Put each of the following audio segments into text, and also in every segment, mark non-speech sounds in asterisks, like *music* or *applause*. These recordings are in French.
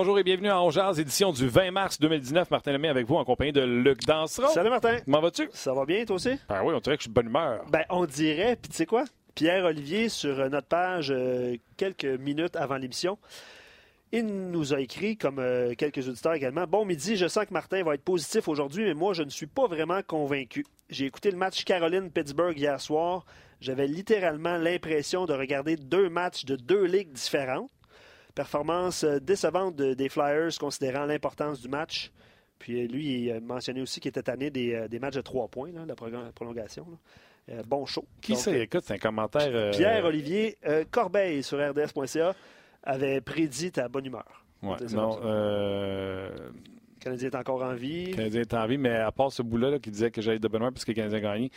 Bonjour et bienvenue à Ongears, édition du 20 mars 2019. Martin Lemay avec vous en compagnie de Luc Dansereau. Salut Martin. Comment vas-tu? Ça va bien, toi aussi? Ben oui, on dirait que je suis de bonne humeur. Ben, on dirait, puis tu sais quoi? Pierre-Olivier, sur notre page, euh, quelques minutes avant l'émission, il nous a écrit, comme euh, quelques auditeurs également, Bon midi, je sens que Martin va être positif aujourd'hui, mais moi, je ne suis pas vraiment convaincu. J'ai écouté le match Caroline-Pittsburgh hier soir. J'avais littéralement l'impression de regarder deux matchs de deux ligues différentes. Performance euh, décevante de- des Flyers, considérant l'importance du match. Puis euh, lui, il a mentionné aussi qu'il était tanné des, euh, des matchs de trois points, là, la prolongation. là. Euh, bon show. Qui Donc, c'est? Écoute, c'est un commentaire. euh, Pierre-Olivier euh, Corbeil sur RDS.ca avait prédit ta bonne humeur. Ouais, non, Le Canadien est encore en vie. Le Canadien est en vie, mais à part ce bout-là là, qui disait que j'allais de bonne parce que le Canadien a gagné,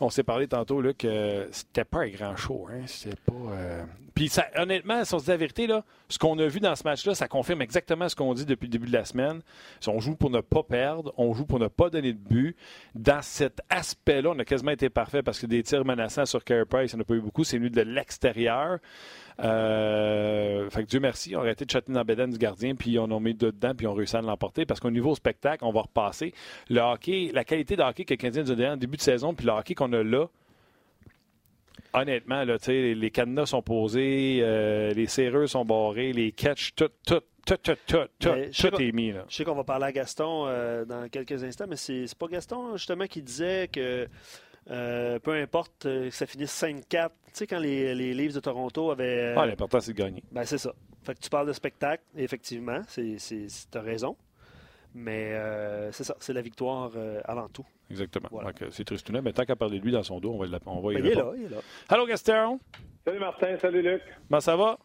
on s'est parlé tantôt là, que c'était pas un grand show. Hein? C'était pas. euh, Puis ça, honnêtement, si on se dit la vérité, là, ce qu'on a vu dans ce match-là, ça confirme exactement ce qu'on dit depuis le début de la semaine. On joue pour ne pas perdre, on joue pour ne pas donner de but. Dans cet aspect-là, on a quasiment été parfait parce que des tirs menaçants sur Carey Price, il n'y en a pas eu beaucoup. C'est venu de l'extérieur. Euh, fait que Dieu merci, on a arrêté de chatter dans la bédaine du gardien, puis on a mis dedans, puis on réussi à l'emporter. Parce qu'au niveau spectacle, on va repasser. Le hockey, la qualité de hockey que le Canadien nous a donné en début de saison, puis le hockey qu'on a là, honnêtement, là, les cadenas sont posés, euh, les serreux sont barrés, les catchs, tout, tout, tout, tout, tout, tout, tout est mis. Là. Je sais qu'on va parler à Gaston euh, dans quelques instants, mais c'est c'est pas Gaston, justement, qui disait que euh, peu importe euh, que ça finisse 5-4. Tu sais, quand les, les Leafs de Toronto avaient. Ah, l'important, c'est de gagner. Ben, c'est ça. Fait que tu parles de spectacle, effectivement, c'est tu as raison. Mais euh, c'est ça, c'est la victoire euh, avant tout. Exactement. Voilà. Euh, c'est Tristounet, mais tant qu'à parler de lui dans son dos, on va, l'app- on va y Ben, il est là, il est là. Allô, Gaston? Salut Martin, salut Luc. Comment ça va?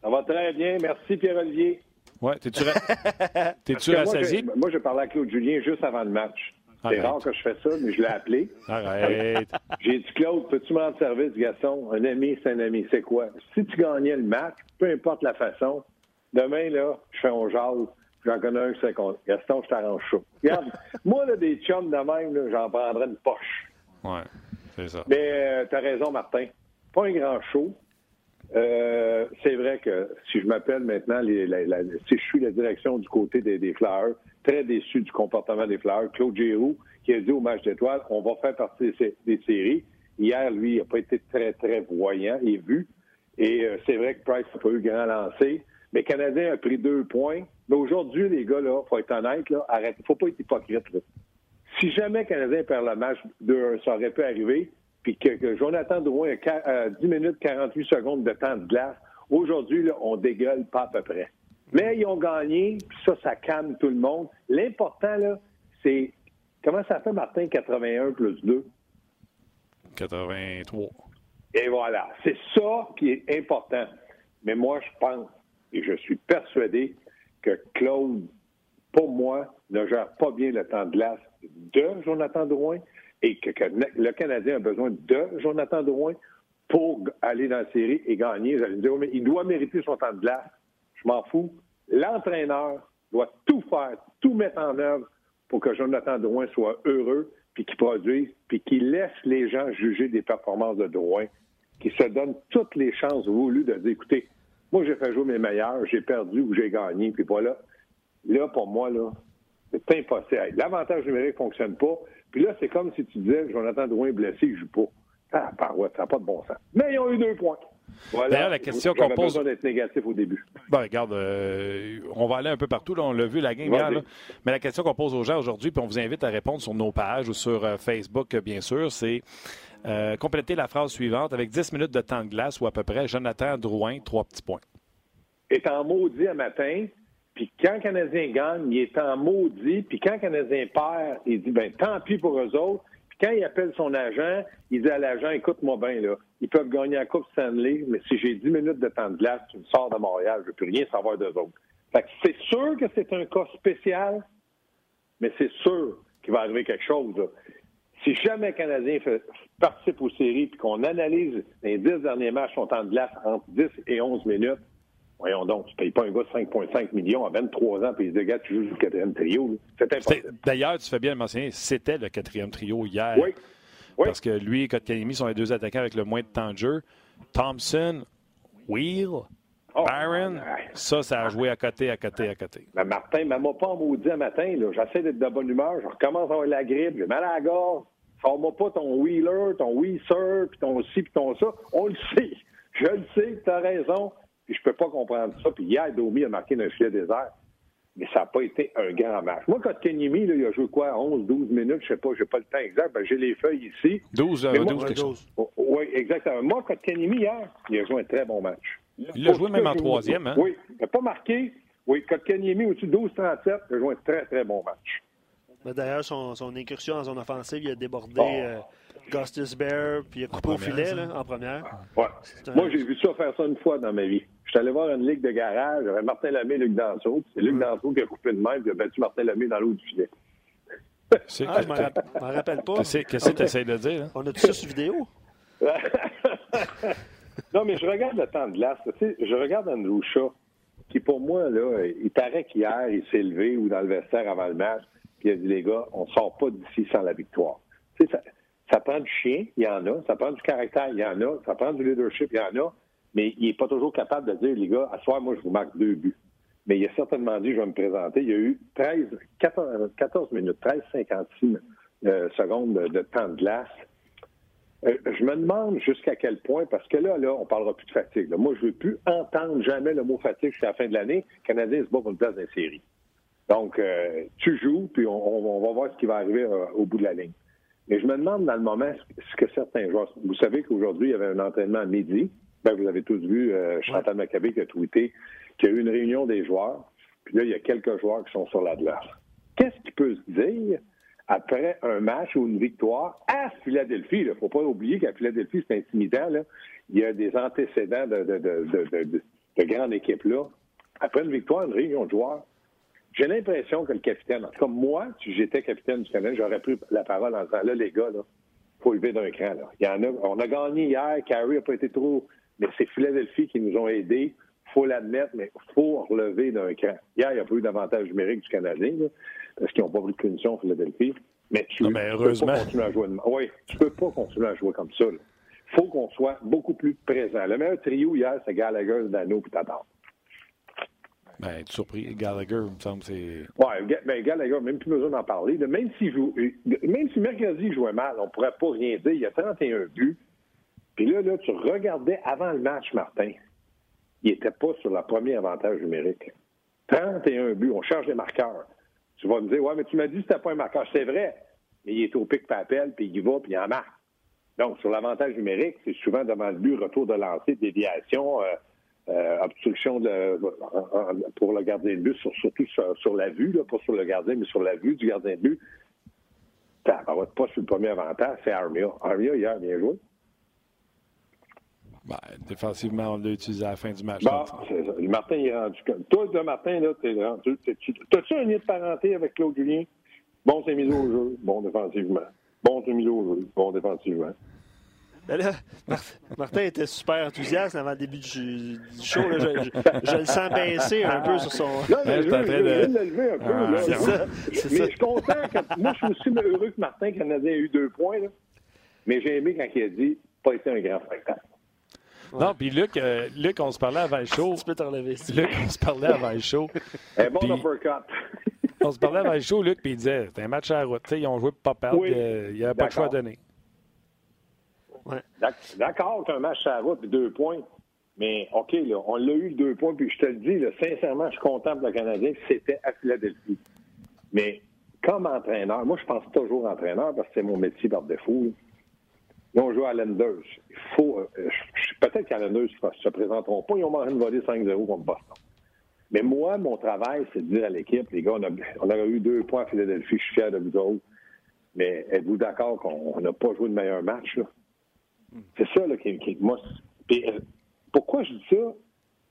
Ça va très bien. Merci Pierre-Olivier. Ouais, t'es-tu ra- *laughs* t'es-tu rassasié? Moi, j'ai parlé à Claude Julien juste avant le match. C'est rare que je fais ça, mais je l'ai appelé. Arrête. *laughs* J'ai dit, Claude, peux-tu me rendre service, Gaston? Un ami, c'est un ami. C'est quoi? Si tu gagnais le match, peu importe la façon, demain, là, je fais un jase. J'en connais un qui c'est. Gaston, je t'arrange chaud. Regarde, *laughs* moi, là, des chums de même, j'en prendrais une poche. Ouais, c'est ça. Mais euh, t'as raison, Martin. Pas un grand show. Euh, c'est vrai que si je m'appelle maintenant, les- si je suis la direction du côté des, des très déçu du comportement des Flyers. Claude Giroux, qui a dit au match d'étoiles, on va faire partie des, séries. Hier, lui, il n'a pas été très, très voyant et vu. Et euh, c'est vrai que Price n'a pas eu grand lancé. Mais Canadien a pris deux points. Mais aujourd'hui, les gars, là, faut être honnête, là, arrête. Faut pas être hypocrite. Si jamais Canadien perd le match 2-1, ça aurait pu arriver, puis que, que Jonathan Drouin a qua- euh, 10 minutes 48 secondes de temps de glace, aujourd'hui, on dégueule pas à peu près. Mais ils ont gagné, puis ça, ça calme tout le monde. L'important, là, c'est comment ça fait, Martin, 81 plus 2? 83. Et voilà, c'est ça qui est important. Mais moi, je pense et je suis persuadé que Claude, pour moi, ne gère pas bien le temps de glace de Jonathan Drouin et que, le Canadien a besoin de Jonathan Drouin pour aller dans la série et gagner. Vous allez me dire, Oui, mais il doit mériter son temps de glace. Je m'en fous. L'entraîneur doit tout faire, tout mettre en œuvre pour que Jonathan Drouin soit heureux, puis qu'il produise, puis qu'il laisse les gens juger des performances de Drouin, qu'il se donne toutes les chances voulues de dire, écoutez, moi j'ai fait jouer mes meilleurs, j'ai perdu ou j'ai gagné, puis voilà. Là, pour moi, là, c'est impossible. L'avantage numérique ne fonctionne pas. Puis là, c'est comme si tu disais, Jonathan Drouin est blessé, il ne joue pas. Ah, ça n'a pas de bon sens. Mais ils ont eu deux points. Voilà. D'ailleurs, la question qu'on pose- besoin d'être négatif au début. Ben, regarde, euh, on va aller un peu partout. Là, on l'a vu, la game Vas-y. hier. là. Mais la question qu'on pose aux gens aujourd'hui, puis on vous invite à répondre sur nos pages ou sur euh, Facebook, bien sûr, c'est euh, compléter la phrase suivante avec 10 minutes de temps de glace ou à peu près Jonathan Drouin, trois petits points. est en maudit un matin, puis quand le Canadien gagne, il est en maudit, puis quand le Canadien perd, il dit, ben tant pis pour eux autres. Puis quand il appelle son agent, il dit à l'agent, écoute-moi bien, là, ils peuvent gagner la Coupe Stanley, mais si j'ai 10 minutes de temps de glace, tu me sors de Montréal, je ne veux plus rien savoir d'eux autres. Fait que c'est sûr que c'est un cas spécial, mais c'est sûr qu'il va arriver quelque chose. là. Si jamais le Canadien fait- participe aux séries puis qu'on analyse les 10 derniers matchs son temps de glace entre 10 et 11 minutes, voyons donc, tu ne payes pas un gars de 5,5 millions à 23 ans puis il se gars, tu joues le quatrième trio. C'est impossible. D'ailleurs, tu fais bien le mentionner, c'était le quatrième trio hier. Oui. Oui. Parce que lui et Kotkaniemi sont les deux attaquants avec le moins de temps de jeu. Thompson, Wheel, Oh, Byron, ouais. ça, ça a joué à côté, à côté, à côté. Mais Martin, ne m'a pas maudit un matin. J'essaie d'être de bonne humeur. Je recommence à avoir la grippe. J'ai mal à la gorge. Sors-moi pas ton Wheeler, ton Weezer, puis ton ci, puis ton ça. On le sait. Je le sais, tu as raison. Puis je peux pas comprendre ça. Puis hier, Domi a marqué d'un filet désert. Mais ça n'a pas été un grand match. Moi, quand Kenyemi, là, il a joué quoi? 11, 12 minutes, je sais pas, j'ai pas le temps exact. Ben, j'ai les feuilles ici. 12, euh, moi, 12 quelque chose. Oh, Oui, exactement. Moi, quand Kenyemi, hier, il a joué un très bon match. Il l'a joué même en je- troisième, hein? Oui, il n'a pas marqué. Oui, Kotkaniemi au-dessus de 12-37, il a joué un très, très bon match. Mais D'ailleurs, son, son incursion en zone offensive, il a débordé Oh. euh, Gustus Bear, puis il a coupé au filet là, en première. Ouais. Un- Moi, j'ai vu ça faire ça une fois dans ma vie. Je suis allé voir une ligue de garage, j'avais Martin Lamé et Luc Danseau. C'est Luc Danseau qui a coupé de même et a battu Martin Lamé dans l'eau du filet. C'est- Ah, je m'en rapp- m'en rappelle pas. Qu'est-ce qu'est-ce que tu essaies de dire? hein? On a tout ça sur vidéo? *laughs* non, mais je regarde le temps de glace. Tu sais, je regarde Andrew Shaw, qui pour moi, là, il paraît qu'hier, il s'est levé ou dans le vestiaire avant le match, puis il a dit, les gars, on ne sort pas d'ici sans la victoire. Tu sais, ça, ça prend du chien, il y en a. Ça prend du caractère, il y en a. Ça prend du leadership, il y en a. Mais il n'est pas toujours capable de dire, les gars, à soir, moi, je vous marque deux buts. Mais il a certainement dit, je vais me présenter. Il y a eu 13, 14, 14 minutes, 13, 56 euh, secondes de, temps de glace. Euh, je me demande jusqu'à quel point, parce que là, là, on parlera plus de fatigue. Moi, je ne veux plus entendre jamais le mot fatigue jusqu'à la fin de l'année. Le Canadien se bat pour une place dans les séries. Donc, euh, tu joues, puis on, va voir ce qui va arriver au bout de la ligne. Mais je me demande dans le moment ce que certains joueurs. Vous savez qu'aujourd'hui, il y avait un entraînement à midi. Vous avez tous vu euh, Chantal Maccabé qui a tweeté qu'il y a eu une réunion des joueurs. Puis là, il y a quelques joueurs qui sont sur la glace. Qu'est-ce qui peut se dire après un match ou une victoire à Philadelphie? Il ne faut pas oublier qu'à Philadelphie, c'est intimidant. Là. Il y a des antécédents de, de, de, de, de, de- de grande équipe là. Après une victoire, une réunion de joueurs, j'ai l'impression que le capitaine, en tout cas moi, si j'étais capitaine du Canada, j'aurais pris la parole en disant là, les gars, là, faut lever d'un cran. Là. Il y en a, on a gagné hier, Carey n'a pas été trop. Mais c'est Philadelphie qui nous ont aidés. faut l'admettre, mais il faut relever d'un cran. Hier, il n'y a pas eu d'avantage numérique du Canadien, là, parce qu'ils n'ont pas pris de punition à Philadelphie. Mais tu ne peux pas continuer à jouer de... Oui, tu peux pas continuer à jouer comme ça. Il faut qu'on soit beaucoup plus présent. Le meilleur trio hier, c'est Gallagher, Dano et Tatar. Ben, tu es surpris. Gallagher, il me semble, c'est. Ouais, Ga- ben Gallagher, même plus besoin d'en parler. Même s'il joue, euh, même si mercredi jouait mal, on pourrait pas rien dire. Il y a 31 buts. Puis là, là, tu regardais avant le match, Martin. Il était pas sur le premier avantage numérique. 31 buts. On change les marqueurs. Tu vas me dire, ouais, mais tu m'as dit que c'était pas un marqueur. C'est vrai. Mais il est au pic papel, puis il y va, puis il en marque. Donc, sur l'avantage numérique, c'est souvent devant le but, retour de lancer, déviation, euh, euh, obstruction de, pour le gardien de but, sur- surtout sur, sur la vue, là, pas sur le gardien, mais sur la vue du gardien de but. Ça va pas sur le premier avantage, c'est Armia. Armia, hier, bien joué. Ben, défensivement, on l'a utilisé à la fin du match. Bon. Le Martin, il est rendu comme. Toi, de Martin, là, t'es rendu. T'as-tu un lien de parenté avec Claude Julien? Bon, c'est mis au jeu. Bon, défensivement. Bon, c'est mis au jeu. Bon, défensivement. Ben là, Mar- Martin était super enthousiaste avant le début du, du show. là. Je, je- je le sens baisser un peu sur son. Mais je de- le lever un peu. Ah, là. c'est ça, c'est mais ça. je suis content. que- moi, je suis aussi heureux que Martin Canadien ait eu deux points. Là. Mais j'ai aimé quand il a dit pas été un grand spectacle. Non, puis Luc, euh, Luc, on se parlait avant le show. Tu peux te relever. Luc, on se parlait avant le show. Un bon Puis- uppercut. *laughs* On se parlait avant le show, Luc, puis il disait c'était un match à la route. Tu sais, ils ont joué pour pas perdre. Oui. euh, il n'y avait pas de choix à D'accord. donner. D'ac- D'accord qu'un match à la route, puis deux points. Mais OK, là, on l'a eu deux points, puis je te le dis, là, sincèrement, je suis content pour le Canadien que c'était à Philadelphie. Mais comme entraîneur, moi, je pense toujours entraîneur parce que c'est mon métier par défaut. là. Là, on joue à Lenders. Il faut. euh, je- Peut-être qu'à Lenders ne se présenteront pas. Ils ont mangé une volée 5-0 contre Boston. Mais moi, mon travail, c'est de dire à l'équipe, les gars, on a, on a eu deux points à Philadelphie, je suis fier de vous autres. Mais êtes-vous d'accord qu'on on n'a pas joué de meilleur match, là? C'est ça, là, qui, qui- moi, euh, pourquoi je dis ça?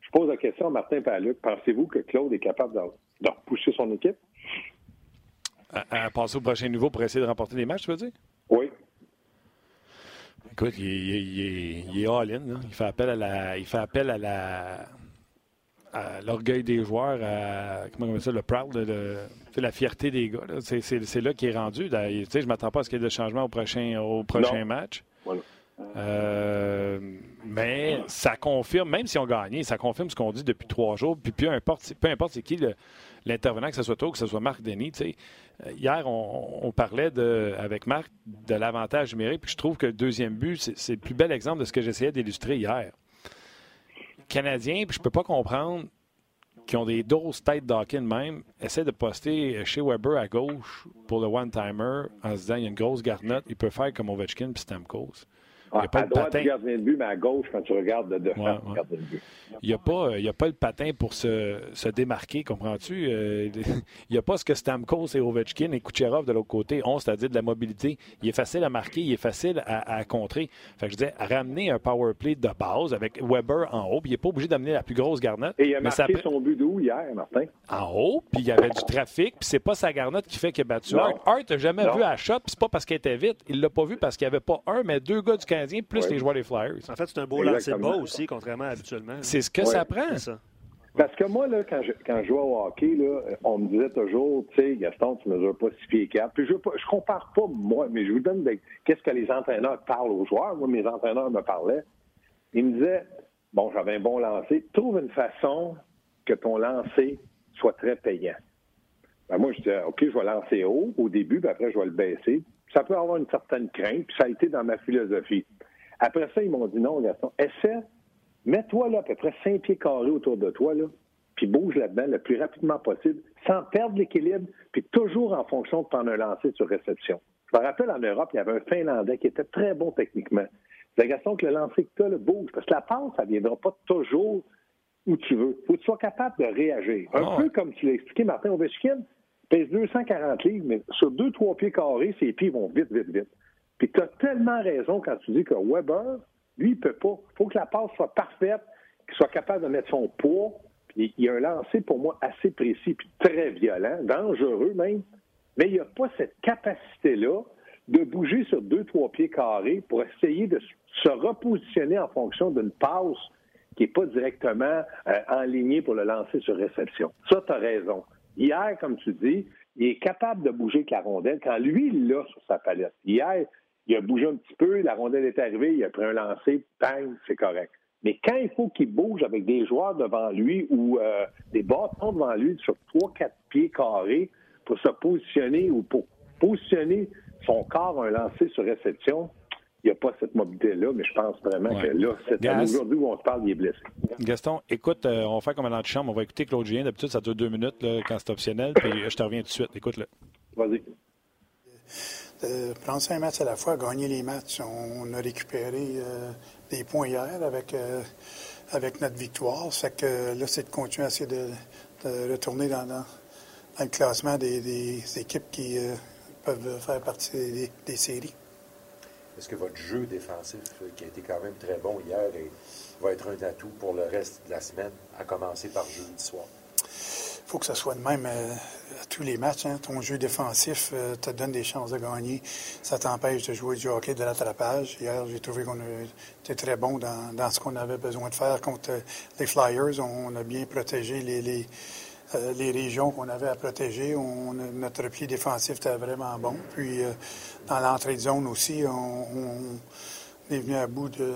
Je pose la question à Martin et à Luc. Pensez-vous que Claude est capable de, de repousser son équipe? À, à passer au prochain niveau pour essayer de remporter des matchs, tu veux dire? Oui. Écoute, il, est- il est- il est- il est all-in. Il fait appel à la. Il fait appel à la. l'orgueil des joueurs, à, comment on appelle ça, le proud, le- le- la fierté des gars. C'est, là qu'il est rendu. Je ne m'attends pas à ce qu'il y ait de changement au prochain, au prochain Non. match. Voilà. Euh, Mais ça confirme, même si on gagné, ça confirme ce qu'on dit depuis trois jours. Puis peu importe, peu importe c'est qui l'intervenant, que ce soit toi ou que ce soit Marc Denis. Euh, hier, on, parlait de, avec Marc de l'avantage numérique. Puis je trouve que le deuxième but, c'est le plus bel exemple de ce que j'essayais d'illustrer hier. Canadien, puis je peux pas comprendre qui ont des doses têtes d'hockey même, essaie de poster chez Weber à gauche pour le one-timer en se disant il y a une grosse garnotte, il peut faire comme Ovechkin puis Stamkos. Il a pas à droite du gardien de but, mais à gauche, quand tu regardes de devant ouais, gardien de but. Il n'y a, pas, a pas le patin pour se, se démarquer, comprends-tu? Euh, *laughs* il n'y a pas ce que Stamkos et Ovechkin et Kucherov de l'autre côté ont, c'est-à-dire de la mobilité. Il est facile à marquer, il est facile à, contrer. Fait que je disais, ramener un power play de base avec Weber en haut, puis il n'est pas obligé d'amener la plus grosse garnotte. Et il a marqué son but d'où hier, Martin? En haut, puis il y avait du trafic, puis c'est pas sa garnotte qui fait qu'il a battu Hart. Hart n'a jamais vu à shot, puis c'est pas parce qu'elle était vite. Il l'a pas vu parce qu'il n'y avait pas un, mais deux gars du Canadien, plus les joueurs des Flyers. En fait, c'est un beau lancer bas aussi, contrairement à habituellement. C'est ce que ça prend. Parce que moi, là, quand, je, quand je jouais au hockey, là, on me disait toujours, tu sais, Gaston, tu ne mesures pas 6 pieds 4. Puis je ne compare pas, moi, mais je vous donne qu'est-ce que les entraîneurs parlent aux joueurs. Moi, mes entraîneurs me parlaient. Ils me disaient, bon, j'avais un bon lancer, trouve une façon que ton lancer soit très payant. Ben, moi, je disais, OK, je vais lancer haut au début, puis après, je vais le baisser. Ça peut avoir une certaine crainte, puis ça a été dans ma philosophie. Après ça, ils m'ont dit non, Gaston, essaie, mets-toi là à peu près 5 pieds carrés autour de toi, là, puis bouge là-dedans le plus rapidement possible, sans perdre l'équilibre, puis toujours en fonction de prendre un lancer sur réception. Je me rappelle en Europe, il y avait un Finlandais qui était très bon techniquement. C'est Gaston que le lancer que tu as, le bouge, parce que la passe, ça ne viendra pas toujours où tu veux. Il faut que tu sois capable de réagir. Un ah peu comme tu l'as expliqué, Martin Ovechkin, pèse 240 livres, mais sur deux, trois pieds carrés, ses pieds vont vite, vite, vite. Puis tu as tellement raison quand tu dis que Weber, lui, il peut pas. Il faut que la passe soit parfaite, qu'il soit capable de mettre son poids. Puis il a un lancer pour moi assez précis, puis très violent, dangereux même. Mais il n'y a pas cette capacité-là de bouger sur deux, trois pieds carrés pour essayer de se repositionner en fonction d'une passe qui n'est pas directement euh, enlignée pour le lancer sur réception. Ça, tu as raison. Hier, comme tu dis, il est capable de bouger avec la rondelle quand lui, il l'a sur sa palette. Hier, il a bougé un petit peu, la rondelle est arrivée, il a pris un lancer, bang, c'est correct. Mais quand il faut qu'il bouge avec des joueurs devant lui ou euh, des bâtons devant lui sur trois, quatre pieds carrés pour se positionner ou pour positionner son corps à un lancer sur réception, il n'y a pas cette mobilité-là, mais je pense vraiment que là, c'est aujourd'hui où on se parle, il est blessé. Gaston, écoute, euh, on va faire comme un de chambre, on va écouter Claude Julien. D'habitude, ça dure deux minutes là, quand c'est optionnel, puis je te reviens tout de suite. Écoute-le. Vas-y de prendre un match à la fois, gagner les matchs. On a récupéré euh, des points hier avec, euh, avec notre victoire. C'est que là, c'est de continuer à essayer de, retourner dans, dans, le classement des, équipes qui euh, peuvent faire partie des, séries. Est-ce que votre jeu défensif, qui a été quand même très bon hier, va être un atout pour le reste de la semaine, à commencer par jeudi soir? Il faut que ce soit de même euh, à tous les matchs. Hein. Ton jeu défensif euh, te donne des chances de gagner. Ça t'empêche de jouer du hockey de l'attrapage. Hier, j'ai trouvé qu'on était très bon dans, ce qu'on avait besoin de faire contre les Flyers. On, a bien protégé les, euh, les, régions qu'on avait à protéger. Notre repli défensif était vraiment bon. Puis, dans l'entrée de zone aussi, on, est venu à bout de,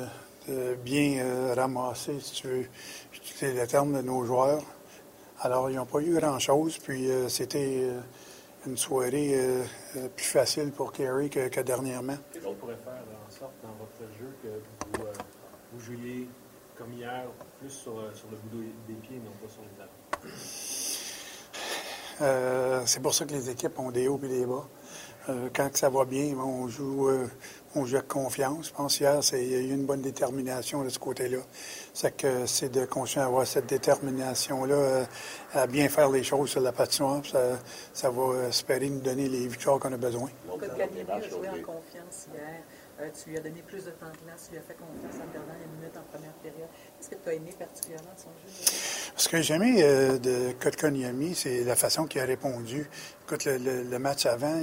bien ramasser, si tu veux utiliser le terme, de nos joueurs. Alors, ils n'ont pas eu grand-chose, puis euh, c'était euh, une soirée euh, plus facile pour Kerry que, dernièrement. Qu'est-ce qu'on pourrait faire en sorte dans votre jeu que vous, jouiez comme hier, plus sur, le bout des pieds, non pas sur les talons? c'est pour ça que les équipes ont des hauts et des bas. quand ça va bien, on joue on joue avec confiance. Je pense hier, il y a eu une bonne détermination de ce côté-là. C'est que c'est de continuer à avoir cette détermination-là, euh, à bien faire les choses sur la patinoire. Ça, ça va espérer nous donner les victoires qu'on a besoin. Donc, Gallieni a joué en confiance hier. Euh, tu lui as donné plus de temps de glace, tu lui as fait confiance en perdant une minute en première période. Qu'est-ce que tu as aimé particulièrement de son jeu? Ce que j'ai aimé euh, de Kotkaniemi, c'est la façon qu'il a répondu. Écoute, le, match avant,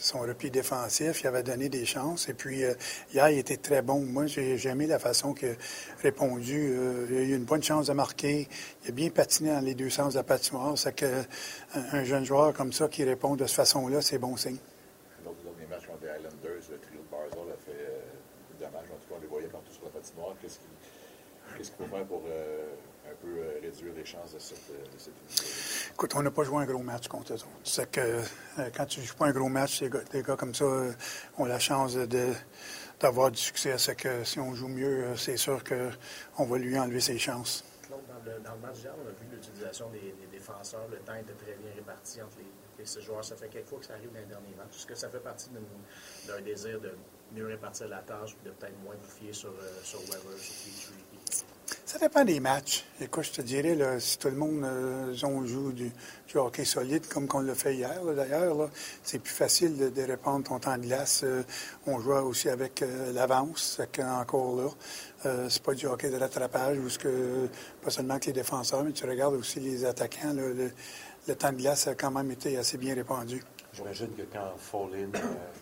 son repli défensif, il avait donné des chances. Et puis, euh, hier, il était très bon. Moi, j'ai aimé la façon qu'il a répondu. il a eu une bonne chance de marquer. Il a bien patiné dans les deux sens de la patinoire. C'est qu'un un jeune joueur comme ça qui répond de cette façon-là, c'est bon signe. Match. En tout cas, on les voyait partout sur la patinoire. Qu'est-ce qu'il faut faire pour un peu réduire les chances de cette, de cette Écoute, on n'a pas joué un gros match contre eux autres. C'est que quand tu ne joues pas un gros match, des gars, comme ça ont la chance de d'avoir du succès. C'est que si on joue mieux, c'est sûr qu'on va lui enlever ses chances. Claude, dans le, dans le match d'hier, on a vu l'utilisation des, des, défenseurs. Le temps était très bien réparti entre les, les joueurs. Ça fait quelques fois que ça arrive dans les derniers matchs. Est-ce que ça fait partie d'un désir de mieux répartir la tâche et de peut-être moins vous fier sur, euh, sur Weber, sur Petrie? Ça dépend des matchs. Écoute, je te dirais, là, si tout le monde euh, joue du, du, hockey solide, comme on l'a fait hier, d'ailleurs, c'est plus facile de, de, répondre ton temps de glace. Euh, on joue aussi avec euh, l'avance, encore là. Euh, c'est pas du hockey de rattrapage, où que, pas seulement que les défenseurs, mais tu regardes aussi les attaquants. le, le, temps de glace a quand même été assez bien répandu. J'imagine que quand Fallin,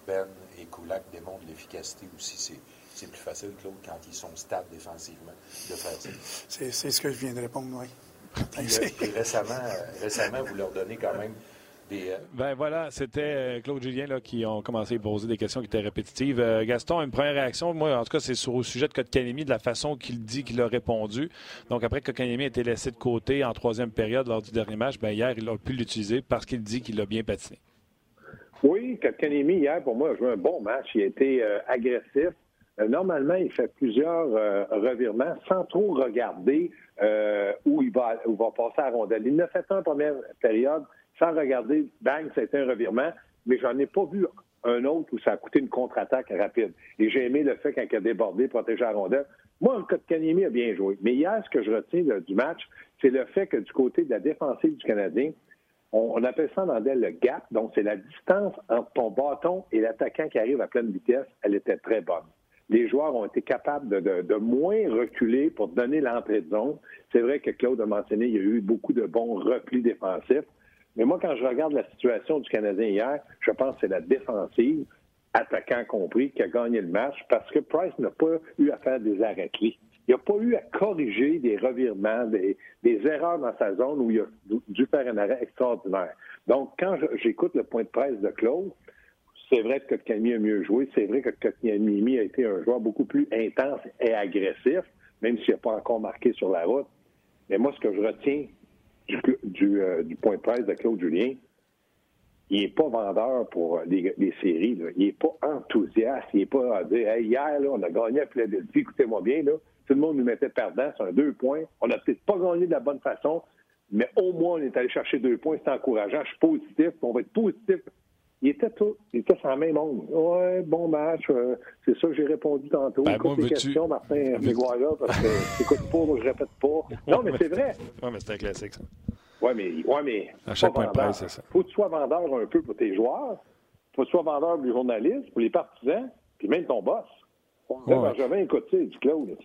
Ben et Kulak démontrent l'efficacité aussi, c'est c'est plus facile, Claude, quand ils sont stables défensivement, de faire ça. C'est, ce que je viens de répondre, oui. Puis, euh, récemment, récemment, vous leur donnez quand même des... Euh, ben voilà, c'était euh, Claude Julien là, qui ont commencé à poser des questions qui étaient répétitives. Gaston, une première réaction, moi, en tout cas, c'est sur le sujet de Kotkanemi, de la façon qu'il dit qu'il a répondu. Donc, après que Kotkanemi a été laissé de côté en troisième période lors du dernier match, ben, hier, il a pu l'utiliser parce qu'il dit qu'il a bien patiné. Oui, Kotkanemi, hier, pour moi, a joué un bon match. Il a été agressif. Euh, normalement, il fait plusieurs euh, revirements sans trop regarder euh, où, il va, où va passer à la rondelle. Il ne fait pas en première période sans regarder, bang, c'était un revirement, mais j'en ai pas vu un autre où ça a coûté une contre-attaque rapide. Et j'ai aimé le fait qu'il a débordé, protégé la rondelle. Moi, Kanyemi a bien joué. Mais hier, ce que je retiens du match, c'est le fait que du côté de la défensive du Canadien, on, appelle ça en le gap. Donc, c'est la distance entre ton bâton et l'attaquant qui arrive à pleine vitesse. Elle était très bonne les joueurs ont été capables de, moins reculer pour donner l'entrée de zone. C'est vrai que Claude a mentionné qu'il y a eu beaucoup de bons replis défensifs. Mais moi, quand je regarde la situation du Canadien hier, je pense que c'est la défensive, attaquant compris, qui a gagné le match parce que Price n'a pas eu à faire des arrêts clés. Il n'a pas eu à corriger des revirements, des, erreurs dans sa zone où il a dû faire un arrêt extraordinaire. Donc, quand j'écoute le point de presse de Claude, c'est vrai que Kotkaniemi a mieux joué. C'est vrai que Kotkaniemi a été un joueur beaucoup plus intense et agressif, même s'il n'a pas encore marqué sur la route. Mais moi, ce que je retiens du, euh, point de presse de Claude Julien, il n'est pas vendeur pour les, séries. Il n'est pas enthousiaste. Il n'est pas à dire hier, on a gagné à Philadelphie, écoutez-moi bien, là, tout le monde nous mettait perdant, c'est un deux points. On n'a peut-être pas gagné de la bonne façon, mais au moins on est allé chercher deux points, c'est encourageant. Je suis positif, on va être positif il était tout, il était sans même monde. Ouais, bon match. Euh, c'est ça que j'ai répondu tantôt. Ben, Écoute les questions, Martin parce que *laughs* t'écoutes pas, moi je répète pas. Non, mais c'est vrai. *laughs* Oui, mais c'est un classique, ça. Oui, mais, ouais, mais. À chaque point de c'est ça. Faut que tu sois vendeur un peu pour tes joueurs. Faut que tu sois vendeur pour les journalistes, pour les partisans, puis même ton boss. Ouais. Là, Benjamin, écoute, tu du Claude.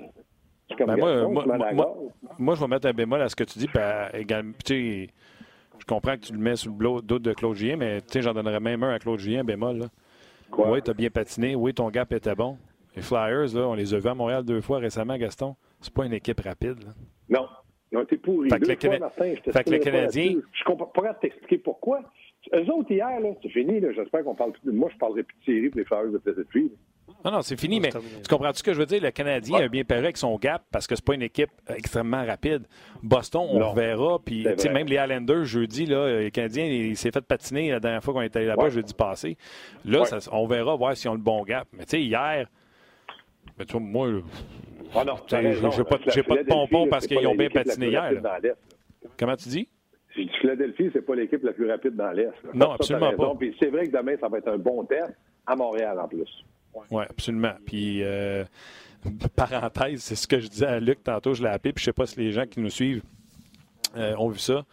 Ben moi, moi, moi, moi, je vais mettre un bémol à ce que tu dis. Ben, également, je comprends que tu le mets sous le dos de Claude Julien, mais j'en donnerais même un à Claude Julien, bémol. Oui, tu as bien patiné. Oui, ton gap était bon. Les Flyers, là, on les a vus à Montréal deux fois récemment, Gaston. C'est pas une équipe rapide. Non. Ils ont été pourris. Fait que, le, Cana... le Canadien. Je comprends pas t'expliquer pourquoi. Eux autres, hier, c'est fini. J'espère qu'on parle plus. Moi, je parlerai plus de série pour les Flyers de Philadelphie. Non, non, c'est fini, mais tu comprends ce que je veux dire? Le Canadien a bien paru avec son gap parce que c'est pas une équipe extrêmement rapide. Boston, on verra. Puis, même les Islanders, jeudi, là, le Canadien, il s'est fait patiner la dernière fois qu'on était allé là-bas, jeudi passé. Là, on verra voir s'ils ont le bon gap. Mais tu sais, hier, ben, tu moi, ah je n'ai pas, pas, de pompons parce qu'ils ont bien patiné hier. Comment tu dis? Si Philadelphie, c'est pas l'équipe la plus rapide dans l'Est. Non, absolument pas. c'est vrai que demain, ça va être un bon test à Montréal en plus. Oui, absolument. Puis, euh, *laughs* parenthèse, c'est ce que je disais à Luc tantôt, je l'ai appelé, puis je ne sais pas si les gens qui nous suivent euh, ont vu ça.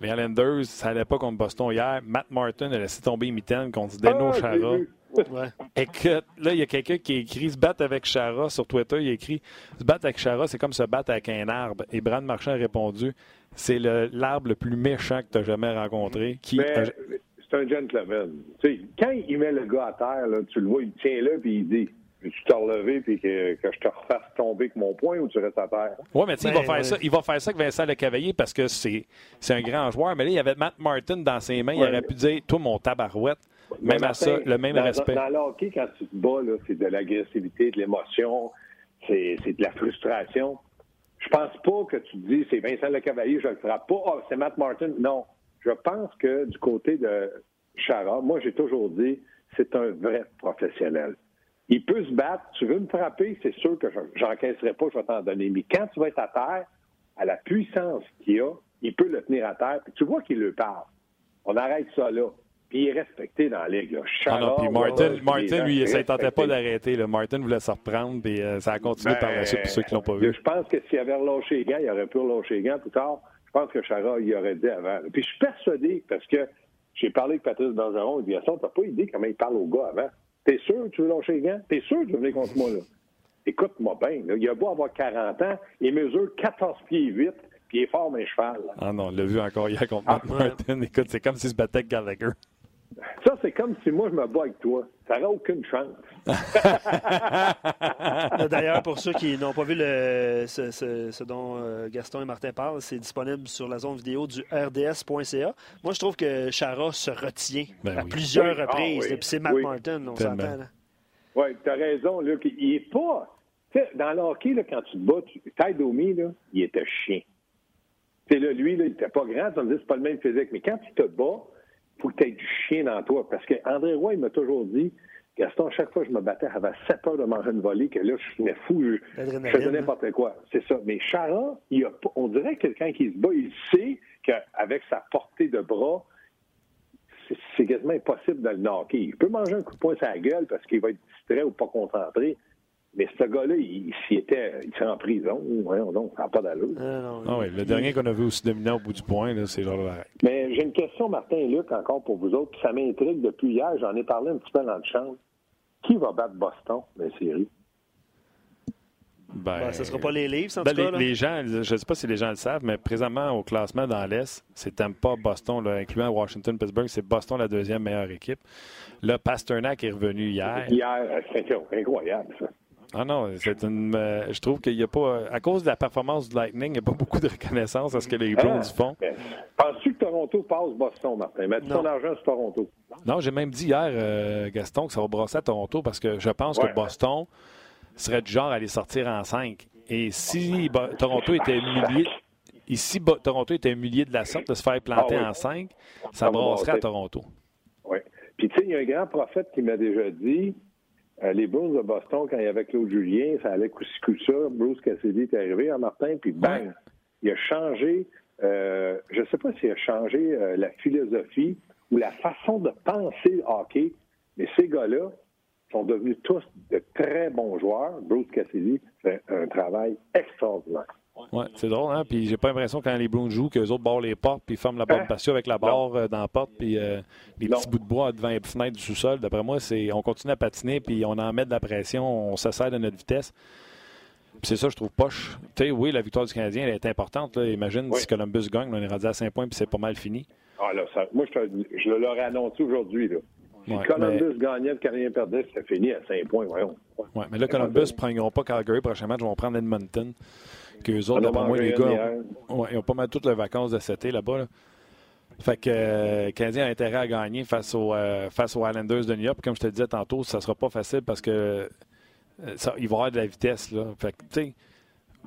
Les Islanders, ça n'allait pas contre Boston hier. Matt Martin a laissé tomber Mitten contre Deno ah, Chara. Ouais. Écoute, là, il y a quelqu'un qui a écrit se battre avec Chara sur Twitter. Il a écrit se battre avec Chara, c'est comme se battre avec un arbre. Et Brad Marchand a répondu c'est l'arbre le, plus méchant que tu as jamais rencontré. Qui c'est un gentleman. sais, quand il met le gars à terre, là, tu le vois, il tient là, puis il dit tu te relever puis que, que, je te refasse tomber avec mon poing ou tu restes à terre? Oui, mais tu sais, il va ben, faire ça. Il va faire ça avec Vincent Lecavalier parce que c'est un grand joueur. Mais là, il y avait Matt Martin dans ses mains. Il aurait pu dire Toi, mon tabarouette, même à ça, le même respect. Dans le hockey, quand tu te bats, c'est de l'agressivité, de l'émotion, c'est de la frustration. Je pense pas que tu te dis c'est Vincent Le Cavalier, je le frappe pas. Oh, c'est Matt Martin. Non. Je pense que du côté de Chara, moi j'ai toujours dit c'est un vrai professionnel. Il peut se battre. Tu veux me frapper, c'est sûr que j'encaisserai pas, je vais t'en donner. Mais quand tu vas être à terre, à la puissance qu'il a, il peut le tenir à terre. Puis tu vois qu'il le parle. On arrête ça là. Puis il est respecté dans la ligue. Là. ah non, puis Martin, Martin lui, ça ne tentait pas d'arrêter. Martin voulait se reprendre, puis euh, ça a continué par la suite pour ceux qui l'ont pas vu. Je pense que s'il avait relâché les gants, il aurait pu relâcher les gants plus tard. Je pense que Chara, il aurait dit avant. Puis je suis persuadé, parce que j'ai parlé avec Patrice Bergeron, il dit Tu n'as pas idée comment il parle au gars avant. T'es sûr que tu veux lâcher les gants? T'es sûr que tu veux venir contre moi, là? Écoute-moi bien, il a beau avoir 40 ans, il mesure 14 pieds 8, puis il est fort, mais cheval. Ah non, on l'a vu encore hier contre ah, Martin. Écoute, c'est comme s'il se battait avec Gallagher. Ça, c'est comme si moi, je me bats avec toi. Ça n'aurait aucune chance. *laughs* *laughs* D'ailleurs, pour ceux qui n'ont pas vu le, ce, dont euh, Gaston et Martin parlent, c'est disponible sur la zone vidéo du rds.ca. Moi, je trouve que Chara se retient ben à plusieurs ah reprises. Et puis c'est Matt Martin, on s'entend. Oui, tu as raison. Luc. il est pas... dans le hockey, là, quand tu te bats, tu... Ty Domi, là, il était chien. Là, lui, là, il n'était pas grand, ça me dit c'est pas le même physique. Mais quand tu te bats, faut que tu aies du chien dans toi. Parce que André Roy, il m'a toujours dit, Gaston, à chaque fois que je me battais, j'avais 7 heures de manger une volée, que là, je suis fou, je, faisais hein? n'importe quoi. C'est ça. Mais Chara, il a, on dirait que quelqu'un qui se bat, il sait qu'avec sa portée de bras, c'est quasiment impossible de le knocker. Il peut manger un coup de poing sur la gueule parce qu'il va être distrait ou pas concentré, mais ce gars-là, il, s'y était, il serait en prison. Voyons donc, ça n'a pas d'allure. Ah, ah oui, le dernier qu'on a vu aussi dominant au bout du point, c'est genre Mais j'ai une question, Martin et Luc, encore pour vous autres, ça m'intrigue depuis hier. J'en ai parlé un petit peu dans le champ. Qui va battre Boston dans la série? Ben, ben, ce ne sera pas les livres, en ben, tout cas, les, gens, je ne sais pas si les gens le savent, mais présentement, au classement dans l'Est, c'est pas Boston, incluant Washington, Pittsburgh, c'est Boston la deuxième meilleure équipe. Là, Pasternak est revenu hier. Hier, c'est incroyable, ça. Ah non, c'est une. Euh, je trouve qu'il n'y a pas. À cause de la performance du Lightning, il n'y a pas beaucoup de reconnaissance à ce que les Browns ah, font. Penses-tu que Toronto passe Boston, Martin? Mets ton argent sur Toronto. Non, j'ai même dit hier, euh, Gaston, que ça va brosser à Toronto parce que je pense que Boston serait du genre à les sortir en 5. Et si Toronto était humilié. Ici, Toronto était humilié de la sorte de se faire planter ah en 5, ça, brosserait à Toronto. Oui. Puis, tu sais, il y a un grand prophète qui m'a déjà dit euh, les Bruins de Boston, quand il y avait Claude Julien, ça allait ça. Bruce Cassidy est arrivé en Martin, puis bang! Il a changé, euh, je ne sais pas s'il a changé euh, la philosophie ou la façon de penser le hockey, mais ces gars-là sont devenus tous de très bons joueurs. Bruce Cassidy fait un travail extraordinaire. Oui, c'est drôle, hein? Puis j'ai pas l'impression quand les Browns jouent qu'eux autres barrent les portes puis ferment la porte patio avec la barre euh, dans la porte puis euh, les petits bouts de bois devant les fenêtres du sous-sol. D'après moi, c'est on continue à patiner puis on en met de la pression, on s'assère de notre vitesse. c'est ça, je trouve poche. Tu sais, oui, la victoire du Canadien, elle est importante. Imagine si Columbus gagne, on est rendu à 5 points puis c'est pas mal fini. Ah, là, moi, je, je l'aurais annoncé aujourd'hui. Si Columbus gagnait, le Canadien perdait, c'est fini à 5 points, voyons. Oui, mais là, Columbus ne prendront pas Calgary prochainement, ils vont prendre Edmonton qu'eux autres, d'après moi, les gars, ils ont pas mal toutes leurs vacances de cet été là-bas. Fait que euh, Canadien a intérêt à gagner face aux, euh, face aux Islanders de New York. Comme je te disais tantôt, ça sera pas facile parce que euh, ça, il va y avoir de la vitesse. Là. Fait que, tu sais,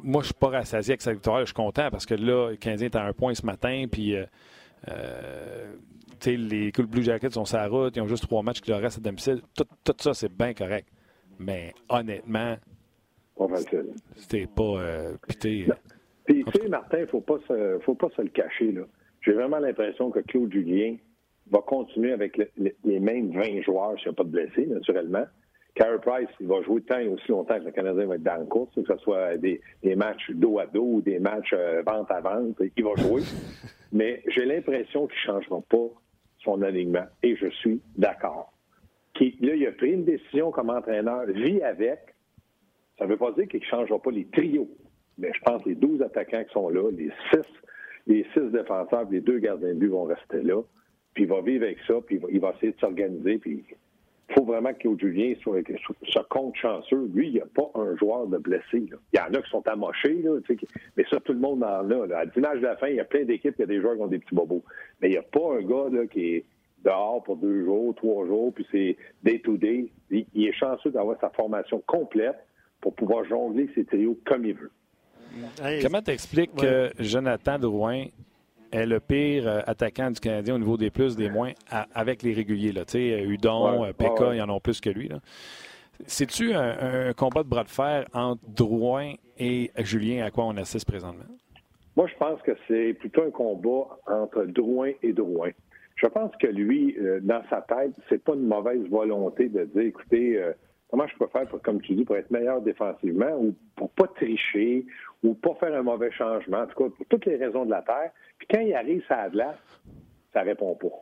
moi, je suis pas rassasié avec cette victoire. Je suis content parce que là, le Canadien est à un point ce matin. Puis, les Blue Jackets sont sur la route. Ils ont juste trois matchs qui leur restent à domicile. Tout, tout ça, c'est bien correct. Mais honnêtement, pas facile. C'était pas. Euh, Puis, tu sais, Martin, il ne faut, pas se, faut pas se le cacher. là. J'ai vraiment l'impression que Claude Julien va continuer avec les mêmes 20 joueurs s'il n'y a pas de blessés, naturellement. Carey Price, il va jouer tant et aussi longtemps que le Canadien va être dans le course, que ce soit des, des matchs dos à dos ou des matchs euh, vente à vente, il va jouer. *laughs* Mais j'ai l'impression qu'il ne changera pas son alignement. Et je suis d'accord. Là, il a pris une décision comme entraîneur, vit avec, ça ne veut pas dire qu'il ne changera pas les trios. Mais je pense que les 12 attaquants qui sont là, les 6 les six défenseurs, les deux gardiens de but vont rester là. Puis il va vivre avec ça, puis il va, essayer de s'organiser. Puis il faut vraiment que Claude Julien soit, ce compte chanceux. Lui, il n'y a pas un joueur de blessé. Il y en a qui sont amochés, mais ça, tout le monde en a. À l'image de la fin, il y a plein d'équipes, il y a des joueurs qui ont des petits bobos. Mais il n'y a pas un gars qui est dehors pour deux jours, trois jours, puis c'est day-to-day. Il est chanceux d'avoir sa formation complète pour pouvoir jongler ses trios comme il veut. Hey, Comment t'expliques ouais. que Jonathan Drouin est le pire euh, attaquant du Canadien au niveau des plus, des moins, à, avec les réguliers? Là? Udon, ouais, Pekka, ouais. ils en ont plus que lui. C'est-tu un, un, combat de bras de fer entre Drouin et Julien à quoi on assiste présentement? Moi, je pense que c'est plutôt un combat entre Drouin et Drouin. Je pense que lui, euh, dans sa tête, c'est pas une mauvaise volonté de dire, écoutez, euh, comment je peux faire, pour, comme tu dis, pour être meilleur défensivement ou pour pas tricher ou pas faire un mauvais changement, en tout cas, pour toutes les raisons de la Terre. Puis quand il arrive ça glace, ça répond pas.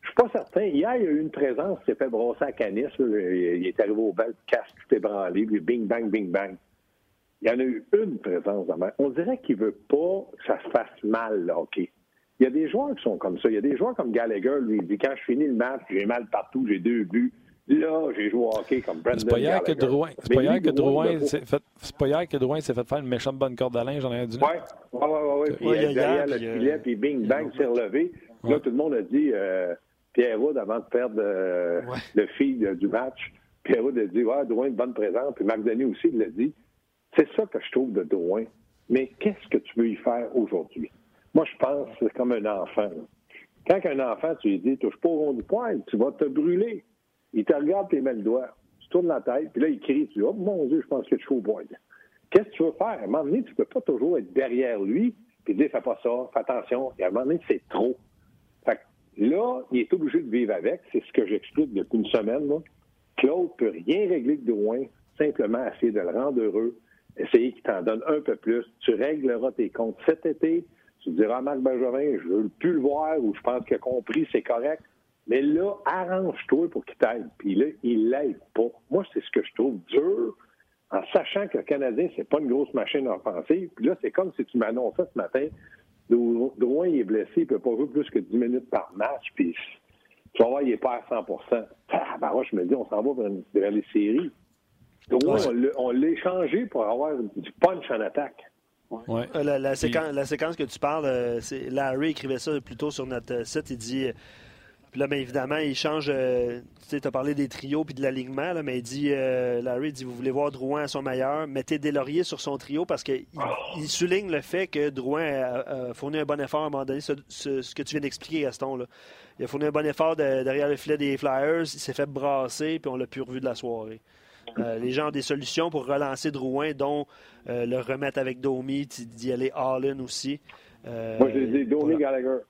Je suis pas certain. Hier, il y a eu une présence qui s'est fait brosser à Canis. Il est arrivé au bal, casque tout ébranlé, puis bing, bang, bing, bang. Il y en a eu une présence de On dirait qu'il veut pas que ça se fasse mal, là, OK. Il y a des joueurs qui sont comme ça. Il y a des joueurs comme Gallagher, lui, il dit quand je finis le match, j'ai mal partout, j'ai deux buts. Là, j'ai joué au hockey comme Brendan C'est pas hier que Drouin, c'est pas hier que Drouin s'est fait, c'est pas hier que Drouin s'est fait faire une méchante bonne corde à linge, j'en ai dit. Ouais, ouais, ouais, ouais. Puis ouais, derrière le filet, puis bing, bang, s'est relevé. Là, tout le monde a dit, euh, Pierre Wood, avant de perdre euh, ouais. le feed euh, du match, Pierre Wood a dit, ouais, Drouin, une bonne présence. Puis Marc Denis aussi, il l'a dit. C'est ça que je trouve de Drouin. Mais qu'est-ce que tu veux y faire aujourd'hui? Moi, je pense que c'est comme un enfant. Quand un enfant, tu lui dis, touche pas au rond du poing, tu vas te brûler. Il te regarde, tu mets le doigt. Tu tournes la tête, puis là, il crie. Tu dis, oh mon Dieu, je pense que je suis au point. Qu'est-ce que tu veux faire? À un moment donné, tu ne peux pas toujours être derrière lui, puis dire, fais pas ça, fais attention. Et à un moment donné, c'est trop. Fait que là, il est obligé de vivre avec. C'est ce que j'explique depuis une semaine. Là. Claude ne peut rien régler de loin, simplement essayer de le rendre heureux, essayer qu'il t'en donne un peu plus. Tu régleras tes comptes cet été. Tu diras Marc Benjamin, je veux plus le voir ou je pense qu'il a compris, c'est correct. Mais là, arrange-toi pour qu'il t'aide. Puis là, il l'aide pas. Moi, c'est ce que je trouve dur, en sachant que le Canadien, c'est pas une grosse machine offensive. Puis là, c'est comme si tu m'annonçais ce matin, Drouin, il est blessé, il peut pas jouer plus que 10 minutes par match, puis tu vas voir, il est pas à 100 ah, ben moi, je me dis, on s'en va vers, vers les séries. Drouin, on l'a échangé pour avoir du punch en attaque. Ouais. Euh, la, la, séquence, la, séquence, que tu parles, euh, Larry écrivait ça plus tôt sur notre site. Il dit puis là, bien évidemment, il change. Euh, tu sais, as parlé des trios puis de l'alignement, mais il dit, euh, Larry dit, vous voulez voir Drouin à son meilleur, mettez Delaurier sur son trio parce qu'il il souligne le fait que Drouin a, a, fourni un bon effort à un moment donné, ce, ce, ce que tu viens d'expliquer, Gaston. Là. Il a fourni un bon effort de, derrière le filet des Flyers, il s'est fait brasser, puis on l'a plus revu de la soirée. Euh, les gens ont des solutions pour relancer Drouin, dont euh, le remettre avec Domi, d'y aller all-in aussi. Euh, Moi, j'ai dit Domi voilà. Gallagher.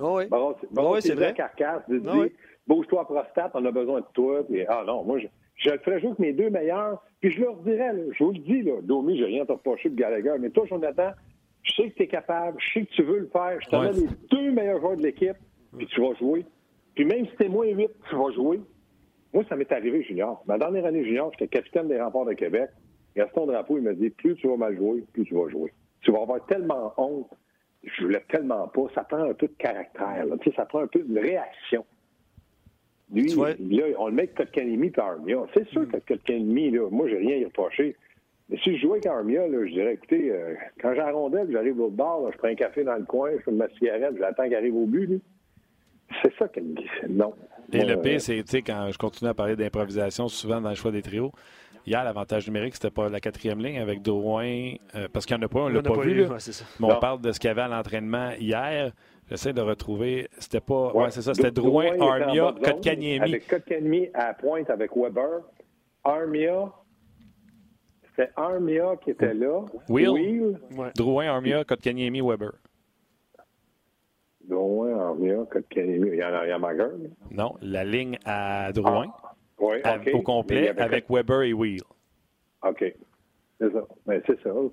Oh oui, c'est vrai. Carcasse, de dire, oh oui. bouge-toi prostate, on a besoin de toi. Puis, ah non, moi, je, je le ferais jouer avec mes deux meilleurs. Puis je leur dirais, là, je vous le dis, là, Domi, j'ai rien à te reprocher de Gallagher, mais toi, Jonathan, je sais que tu es capable, je sais que tu veux le faire. Je t'en ouais. les deux meilleurs joueurs de l'équipe, puis tu vas jouer. Puis même si t'es moins 8, tu vas jouer. Moi, ça m'est arrivé junior. Ma dernière année junior, j'étais capitaine des remparts de Québec. Gaston Drapeau, il m'a dit, plus tu vas mal jouer, plus tu vas jouer. Tu vas avoir tellement honte je voulais tellement pas. Ça prend un peu de caractère. Là. Tu sais, ça prend un peu de réaction. Lui, là, on le met avec Kotkanemi et Armia. C'est sûr mm. que Kotkanemi, là, moi, j'ai rien à y reprocher. Mais si je jouais avec Armia, là, je dirais, écoutez, euh, quand rondelle, j'arrive au bar, là, je prends un café dans le coin, je fume ma cigarette, j'attends qu'il arrive au but, lui. C'est ça qu'elle me dit. Non. Et le pire, c'est, tu sais, quand je continue à parler d'improvisation, souvent dans le choix des trios, Hier, l'avantage numérique, c'était pas la quatrième ligne avec Drouin, euh, parce qu'il n'y en a pas, on ne l'a pas, pas, vu. Ouais, mais on parle de ce qu'il y avait à l'entraînement hier. J'essaie de retrouver. C'était pas. Ouais, ouais c'est ça. C'était Drouin, Drouin Armia, Kotkaniemi. Avec Kotkaniemi à pointe avec Weber. Armia. C'était Armia qui était là. Ouais. Drouin, Armia, Kotkaniemi, Weber. Drouin, Armia, Kotkaniemi. Il y en a, il y a Mager. Non, la ligne à Drouin. Ah. Oui, okay. Au complet, avec, avec Weber et Wheel. OK. C'est ça. Mais c'est ça. Moi,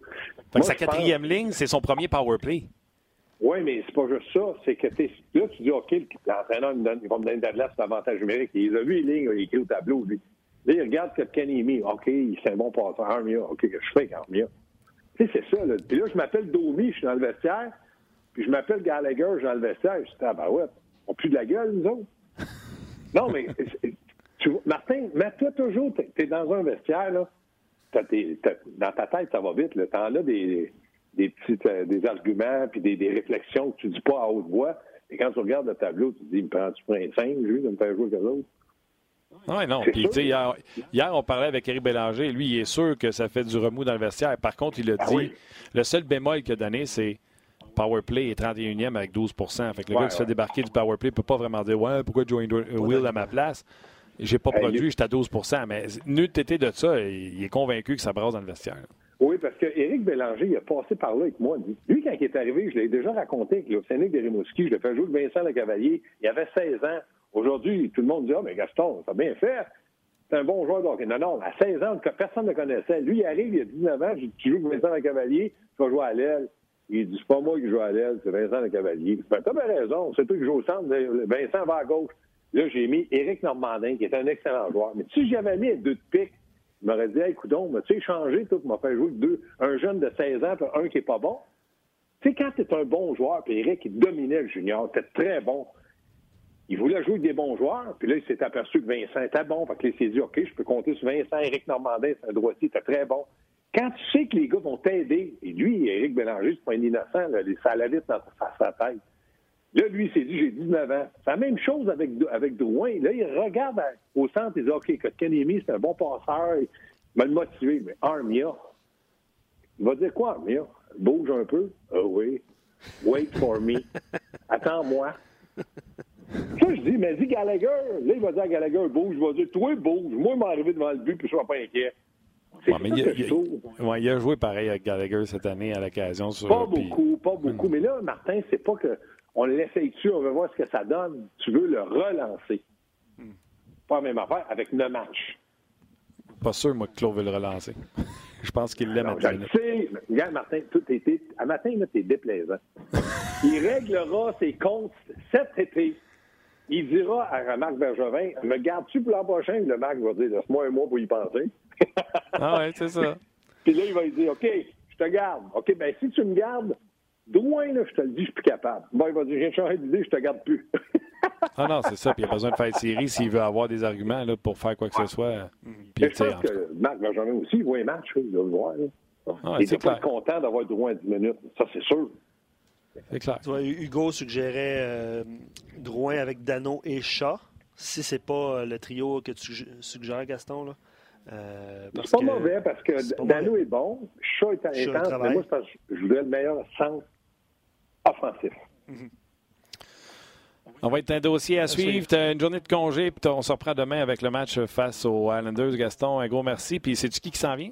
sa quatrième pense... ligne, c'est son premier power play. Oui, mais c'est pas juste ça. C'est que là, tu dis, OK, l'entraîneur il va me donner de la avantage numérique. Il a vu les lignes, il a écrit au tableau, lui. Là, il regarde que Kenny mis. OK, c'est un bon passeur. Armia. OK, je fais Armia. Tu sais, c'est ça. Là. Puis là, je m'appelle Domi, je suis dans le vestiaire. Puis je m'appelle Gallagher, je suis dans le vestiaire. Je dis, ah, ben ouais, on plus de la gueule, nous autres. *laughs* non, mais tu vois, Martin, mets-toi toujours, tu es dans un vestiaire, là, dans ta tête, ça va vite. Tu en as des, des petits euh, des arguments puis des, des, réflexions que tu dis pas à haute voix. Et quand tu regardes le tableau, tu te dis, me prends-tu pour un 5, lui, de me faire jouer que l'autre? Oui, non. Puis, sûr. tu sais, hier, hier, on parlait avec Eric Bélanger. Lui, il est sûr que ça fait du remous dans le vestiaire. Par contre, il a Ah dit, oui. le seul bémol qu'il a donné, c'est power play est 31e avec 12% Fait que le Ouais, gars qui se fait ouais. débarquer du power play ne peut pas vraiment dire Ouais, pourquoi Joey Will à ma place? J'ai pas Hey, produit, j'étais à 12% Mais nul été de ça, il est convaincu que ça brasse dans le vestiaire. Oui, parce que Éric Bélanger, il a passé par là avec moi. Lui, quand il est arrivé, je l'ai déjà raconté avec l'Océanique de Rimouski, je l'ai fait jouer avec Vincent Le Cavalier. Il avait 16 ans. Aujourd'hui, tout le monde dit Ah, mais Gaston, t'as bien fait. C'est un bon joueur de hockey. Non, non, à 16 ans, que personne ne le connaissait. Lui, il arrive, il a 19 ans, je dis, tu joues avec Vincent Le Cavalier, tu vas jouer à l'aile. Il dit C'est pas moi qui joue à l'aile, c'est Vincent Le Cavalier. Ben, t'as bien raison, c'est toi qui joue au centre. Vincent va à gauche. Là, j'ai mis Éric Normandin, qui est un excellent joueur. Mais si j'avais mis deux de pique, il m'aurait dit, hey, coudon, tu changé, pour m'a fait jouer deux, un jeune de 16 ans, puis un qui est pas bon. Tu sais, quand tu es un bon joueur, puis Eric, il dominait le junior, tu très bon. Il voulait jouer avec des bons joueurs, puis là, il s'est aperçu que Vincent était bon. Fait que là, il s'est dit, OK, je peux compter sur Vincent, Éric Normandin, c'est un droitier, t'es très bon. Quand tu sais que les gars vont t'aider, et lui, Éric Bélanger, c'est pas un innocent, là, ça allait vite dans sa tête. Là, lui, il s'est dit, j'ai 19 ans. C'est la même chose avec, avec Drouin. Là, il regarde à- au centre, il dit, OK, Kotkaniemi, c'est un bon passeur, il m'a le motivé. Mais Armia, il va dire quoi, Armia? Bouge un peu? Ah oui. Wait for me. *laughs* Attends-moi. Ça, je dis, mais dis Gallagher. Là, il va dire à Gallagher, bouge. Il va dire, toi, bouge. Moi, il m'est arrivé devant le but, puis je ne sois pas inquiet. Ouais, mais il, a- je il a- trouve. ouais, il a joué pareil avec Gallagher cette année à l'occasion. sur- Pas puis- beaucoup, pas beaucoup. Mais là, Martin, c'est pas que on l'essaye dessus, on veut voir ce que ça donne. Tu veux le relancer. Pas la même affaire avec le match. Pas sûr, moi, que Claude veut le relancer. *laughs* Je pense qu'il l'aime à je sais. Regarde, Martin, tout était. À matin, là, t'es déplaisant. *laughs* Il réglera ses comptes cet été. Il dira à Marc Bergevin Me gardes-tu pour l'an prochain? Le Marc va dire Laisse-moi un mois pour y penser. Ah ouais, c'est ça. *laughs* Puis là, il va lui dire OK, je te garde. OK, ben si tu me gardes, loin, là, je te le dis, je suis plus capable. Bon, il va dire de changer d'idée, je te garde plus. Ah non, c'est ça. Puis il a besoin de faire une série s'il veut avoir des arguments là, pour faire quoi que ce soit. Puis, je pense que Marc Bergevin aussi, il voit un match, il doit le voir. là. Ah, il c'est était pas content d'avoir droit à 10 minutes. Ça, c'est sûr. c'est clair. Tu vois, Hugo suggérait euh, Drouin avec Dano et Chat. Si c'est pas euh, le trio que tu suggères, Gaston, là. Euh, parce C'est pas que- mauvais parce que Dano mauvais. est bon, Chat est intense, mais moi, c'est parce que je voudrais le meilleur centre offensif. On va être un dossier à suivre. as une journée de congé, puis on se reprend demain avec le match face aux Islanders. Gaston, un gros merci. Puis c'est-tu qui qui s'en vient?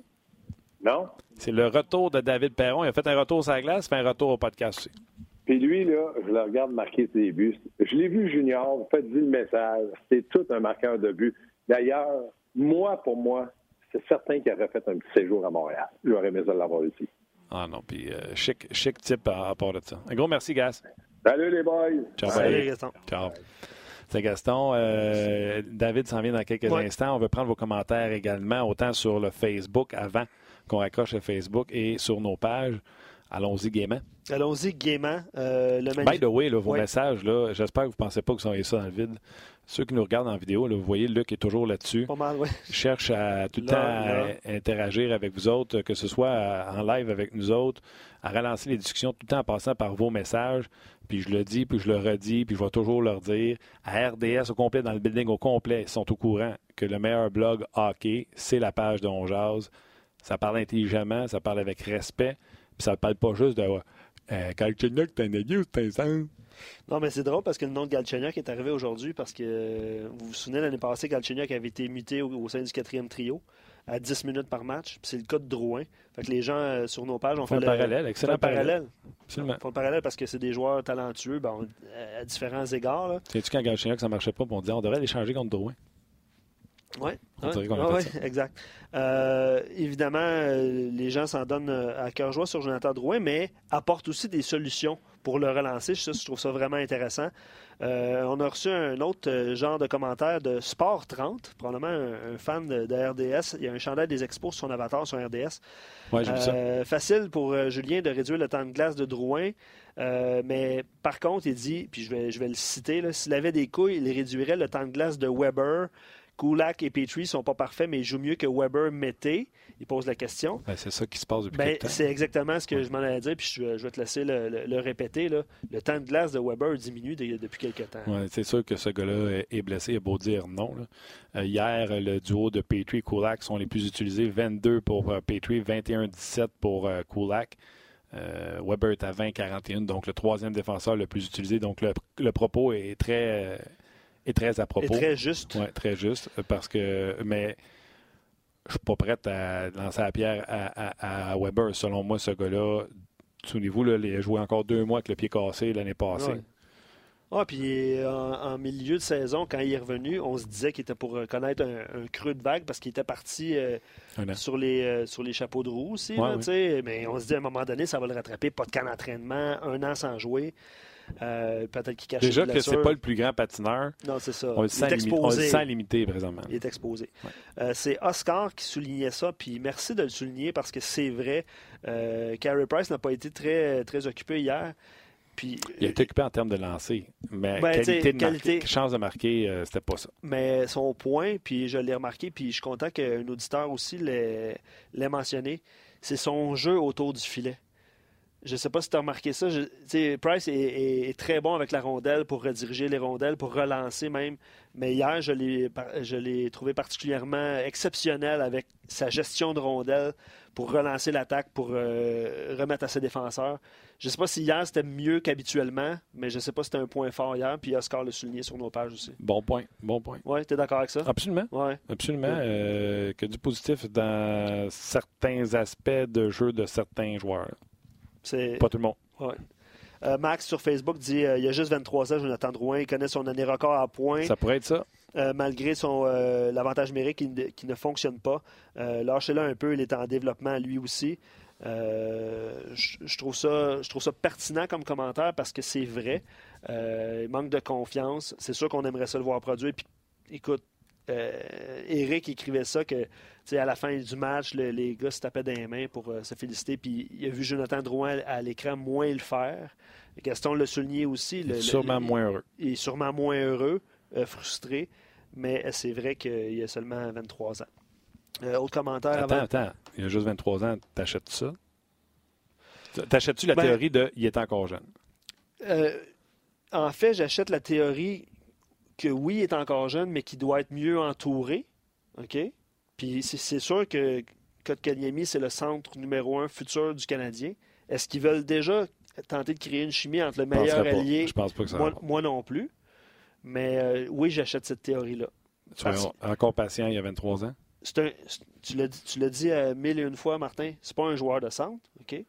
Non? C'est le retour de David Perron. Il a fait un retour sur la glace, fait un retour au podcast aussi. Puis lui, là, je le regarde marquer ses buts. Je l'ai vu junior, faites-lui le message. C'est tout un marqueur de but. D'ailleurs, moi, pour moi, c'est certain qu'il aurait fait un petit séjour à Montréal. J'aurais aimé ça l'avoir ici. Ah non, puis euh, chic, chic type à, à part de ça. Un gros merci, Gas. Salut les boys! Ciao, Salut. Gaston. Ciao. C'est Gaston. Euh, David s'en vient dans quelques Ouais. instants. On veut prendre vos commentaires également, autant sur le Facebook avant qu'on raccroche le Facebook et sur nos pages. Allons-y gaiement. Allons-y gaiement. Euh, le By the way, là, vos Ouais. messages, là, j'espère que vous ne pensez pas que vous envoyez ça dans le vide. Ceux qui nous regardent en vidéo, là, vous voyez Luc est toujours là-dessus. Pas mal, cherche à tout le temps là. à interagir avec vous autres, que ce soit à- en live avec nous autres, à relancer les discussions tout le temps en passant par vos messages. Puis je le dis, puis je le redis, puis je vais toujours leur dire. À RDS au complet, dans le building au complet, ils sont au courant que le meilleur blog hockey, c'est la page de On. Ça parle intelligemment, ça parle avec respect, puis ça ne parle pas juste de euh, Galchenyuk, t'es un aiguille ou t'es un? Non, mais c'est drôle parce que le nom de Galchenyuk est arrivé aujourd'hui parce que euh, vous vous souvenez, l'année passée, Galchenyuk avait été muté au, au sein du quatrième trio à 10 minutes par match. C'est le cas de Drouin. Fait que les gens euh, sur nos pages ont Font fait le parallèle, excellent font le parallèle. Absolument. Font le parallèle parce que c'est des joueurs talentueux bon, à- à différents égards. Sais-tu quand Galchenyuk, ça marchait pas, on disait on devrait l'échanger contre Drouin? Oui, fait *laughs* exact. Euh, évidemment, euh, les gens s'en donnent euh, à cœur joie sur Jonathan Drouin, mais apportent aussi des solutions pour le relancer. Ça, je trouve ça vraiment intéressant. Euh, on a reçu un autre genre de commentaire de Sport 30, probablement un, un fan de, de RDS. Il y a un chandail des expos sur son avatar sur RDS. Ouais, vu ça. Facile pour Julien de réduire le temps de glace de Drouin. Euh, mais par contre, il dit, puis je vais, je vais le citer, s'il avait des couilles, il réduirait le temps de glace de Weber, Kulak et Petrie sont pas parfaits, mais ils jouent mieux que Weber Mété. Il pose la question. Ben, c'est ça qui se passe depuis Ben, c'est exactement ce que je m'en allais dire, puis je, je vais te laisser le, le- le répéter. là. Le temps de glace de Weber diminue de- depuis quelques temps. Ouais, c'est sûr que ce gars-là est- est blessé. Il a beau dire non. là. Euh, hier, le duo de Petrie et Kulak sont les plus utilisés. 22 pour euh, Petrie, 21-17 pour euh, Kulak. Euh, Weber est à 20-41, donc le troisième défenseur le plus utilisé. Donc le, le propos est très, est très à Et propos. très juste. Ouais, très juste. Parce que, mais je suis pas prêt à lancer la pierre à, à- à Weber. Selon moi, ce gars-là, souvenez-vous, là, il a joué encore deux mois avec le pied cassé l'année passée. Ouais. Ah, puis en, en milieu de saison, quand il est revenu, on se disait qu'il était pour connaître un, un creux de vague parce qu'il était parti euh, sur, les, euh, sur les chapeaux de roue aussi. Ouais, là. Mais on se dit à un moment donné, ça va le rattraper. Pas de camp d'entraînement, un an sans jouer. Euh, Peut-être qu'il cache Déjà que c'est pas le plus grand patineur, Non, c'est ça. on le il sent, est limi- on le exposé. sent limité présentement. Il est exposé. Ouais. Euh, c'est Oscar qui soulignait ça, puis merci de le souligner parce que c'est vrai. Euh, Carey Price n'a pas été très, très occupé hier. Puis, Il a été occupé en termes de lancer, mais Ben, qualité de qualité- marquer, chance de marquer, euh, c'était pas ça. Mais son point, puis je l'ai remarqué, puis je suis content qu'un auditeur aussi l'ait mentionné, c'est son jeu autour du filet. Je ne sais pas si tu as remarqué ça. Je- Price est, est- est très bon avec la rondelle pour rediriger les rondelles, pour relancer même. Mais hier, je l'ai trouvé particulièrement exceptionnel avec sa gestion de rondelle pour relancer l'attaque, pour euh, remettre à ses défenseurs. Je ne sais pas si hier c'était mieux qu'habituellement, mais je ne sais pas si c'était un point fort hier. Puis Oscar l'a souligné sur nos pages aussi. Bon point, bon point. Ouais, tu es d'accord avec ça? Absolument. Ouais. Absolument. euh, que du positif dans certains aspects de jeu de certains joueurs. C'est Pas tout le monde. ouais. Euh, Max sur Facebook dit euh, il y a juste 23 ans, Jonathan Drouin. Il connaît son année record à points, Ça pourrait être ça. euh, malgré son l'avantage numérique qui, ne- qui ne fonctionne pas. Lâchez-le un peu, il est en développement lui aussi. Je je trouve ça, je trouve ça pertinent comme commentaire parce que c'est vrai. Il manque de confiance. C'est sûr qu'on aimerait ça le voir produire. Puis, écoute, euh, Eric écrivait ça que à la fin du match, le- les gars se tapaient dans les mains pour euh, se féliciter. Puis il a vu Jonathan Drouin à l'écran moins le faire. Gaston l'a souligné aussi. Il est sûrement le- moins heureux. il est sûrement moins heureux, euh, frustré, mais c'est vrai qu'il a seulement 23 ans. Autre commentaire Attends, avant? attends. Il a juste 23 ans. T'achètes ça? T'achètes-tu la Ben- théorie de il est encore jeune? En fait, j'achète la théorie que oui, il est encore jeune, mais qu'il doit être mieux entouré. OK? Puis c'est- sûr que Kotkaniemi, c'est le centre numéro un futur du Canadien. Est-ce qu'ils veulent déjà tenter de créer une chimie entre le penserais meilleur pas. allié? Je pense pas que ça Moi, non plus. Mais euh, oui, j'achète cette théorie-là. Soyons encore patient, il y a 23 ans. un- c'est- tu l'as dit, tu l'as dit euh, mille et une fois, Martin, c'est pas un joueur de centre, OK?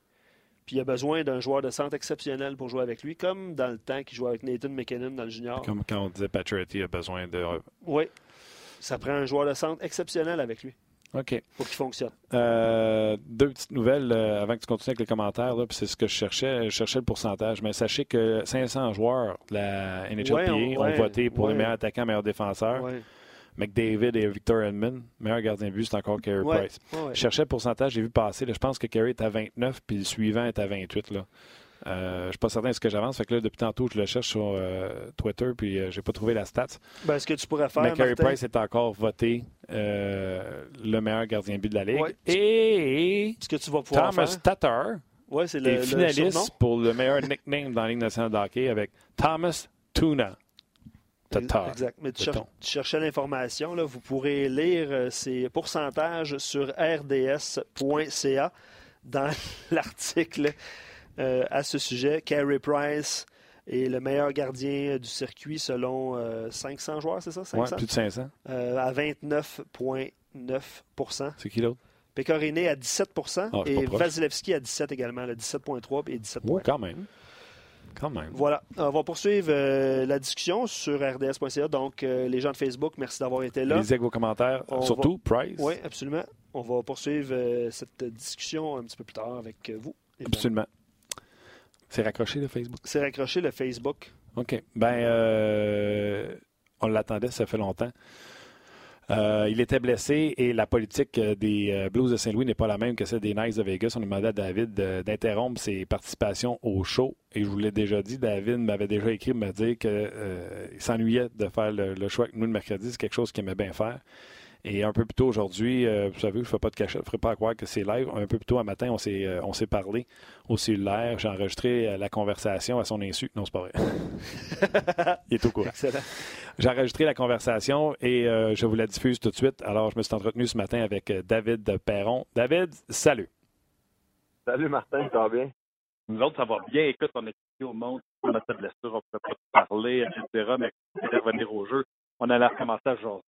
Puis il a besoin d'un joueur de centre exceptionnel pour jouer avec lui, comme dans le temps qu'il jouait avec Nathan McKinnon dans le junior. Comme quand on disait Patrick a besoin de. Oui. Ça prend un joueur de centre exceptionnel avec lui OK. pour qu'il fonctionne. Euh, deux petites nouvelles euh, avant que tu continues avec les commentaires. là, puis c'est ce que je cherchais. Je cherchais le pourcentage. Mais sachez que 500 joueurs de la NHLPA Ouais, on- ont voté pour ouais. les meilleurs attaquants, meilleurs défenseurs. McDavid et Victor Edmond. Meilleur gardien de but, c'est encore Carey Ouais. Price. Ouais, ouais. Je cherchais le pourcentage, j'ai vu passer. là, je pense que Carey est à 29, puis le suivant est à 28. Là. Euh, je ne suis pas certain de ce que j'avance. Fait que là, depuis tantôt, je le cherche sur euh, Twitter, puis euh, j'ai pas trouvé la stat. Ben, ce que tu pourrais faire, Mais Carey Martin, Price est encore voté euh, le meilleur gardien de but de la Ligue. Ouais. Et ce que tu vas pouvoir Thomas faire, Tatar ouais, c'est le, est finaliste pour le meilleur nickname dans la Ligue nationale de hockey avec Thomas Tuna. Tatar. Exact. Mais tu, Mettons. cher- tu cherchais l'information. là. Vous pourrez lire euh, ces pourcentages sur rds.ca dans *laughs* l'article euh, à ce sujet. Carey Price est le meilleur gardien du circuit selon euh, 500 joueurs, c'est ça? Ouais, 500? plus de 500. Euh, à 29,9% C'est qui l'autre? Pecorine à 17 Ah, et. Vasilevski à 17 également, le 17,3 et 17 Oh, quand même. Quand même. voilà. On va poursuivre euh, la discussion sur rds.ca. Donc, euh, les gens de Facebook, merci d'avoir été là. Lisez vos commentaires. On Surtout, Price. Oui, absolument. On va poursuivre euh, cette discussion un petit peu plus tard avec vous. Absolument. C'est raccroché, le Facebook? C'est raccroché le Facebook. OK. Ben, on l'attendait, ça fait longtemps. Euh, il était blessé et la politique des Blues de Saint-Louis n'est pas la même que celle des Knights de Vegas. On a demandé à David d'interrompre ses participations au show. Et je vous l'ai déjà dit, David m'avait déjà écrit me dire qu'il s'ennuyait de faire le, le, choix avec nous le mercredi. C'est quelque chose qu'il aimait bien faire. Et un peu plus tôt aujourd'hui, euh, vous savez, je ne fais pas de cachette, je ne ferai pas croire que c'est live. Un peu plus tôt un matin, on s'est, euh, on s'est parlé au cellulaire. J'ai enregistré euh, la conversation à son insu. Non, c'est pas vrai. *laughs* Il est au courant. J'ai enregistré la conversation et je vous la diffuse tout de suite. Alors, je me suis entretenu ce matin avec David Perron. David, salut. Salut Martin, ça va bien? Nous autres, ça va bien. Écoute, on est ici au monde, on a blessure, on ne peut pas parler, etc. Mais revenir au jeu, on allait recommencer à jouer.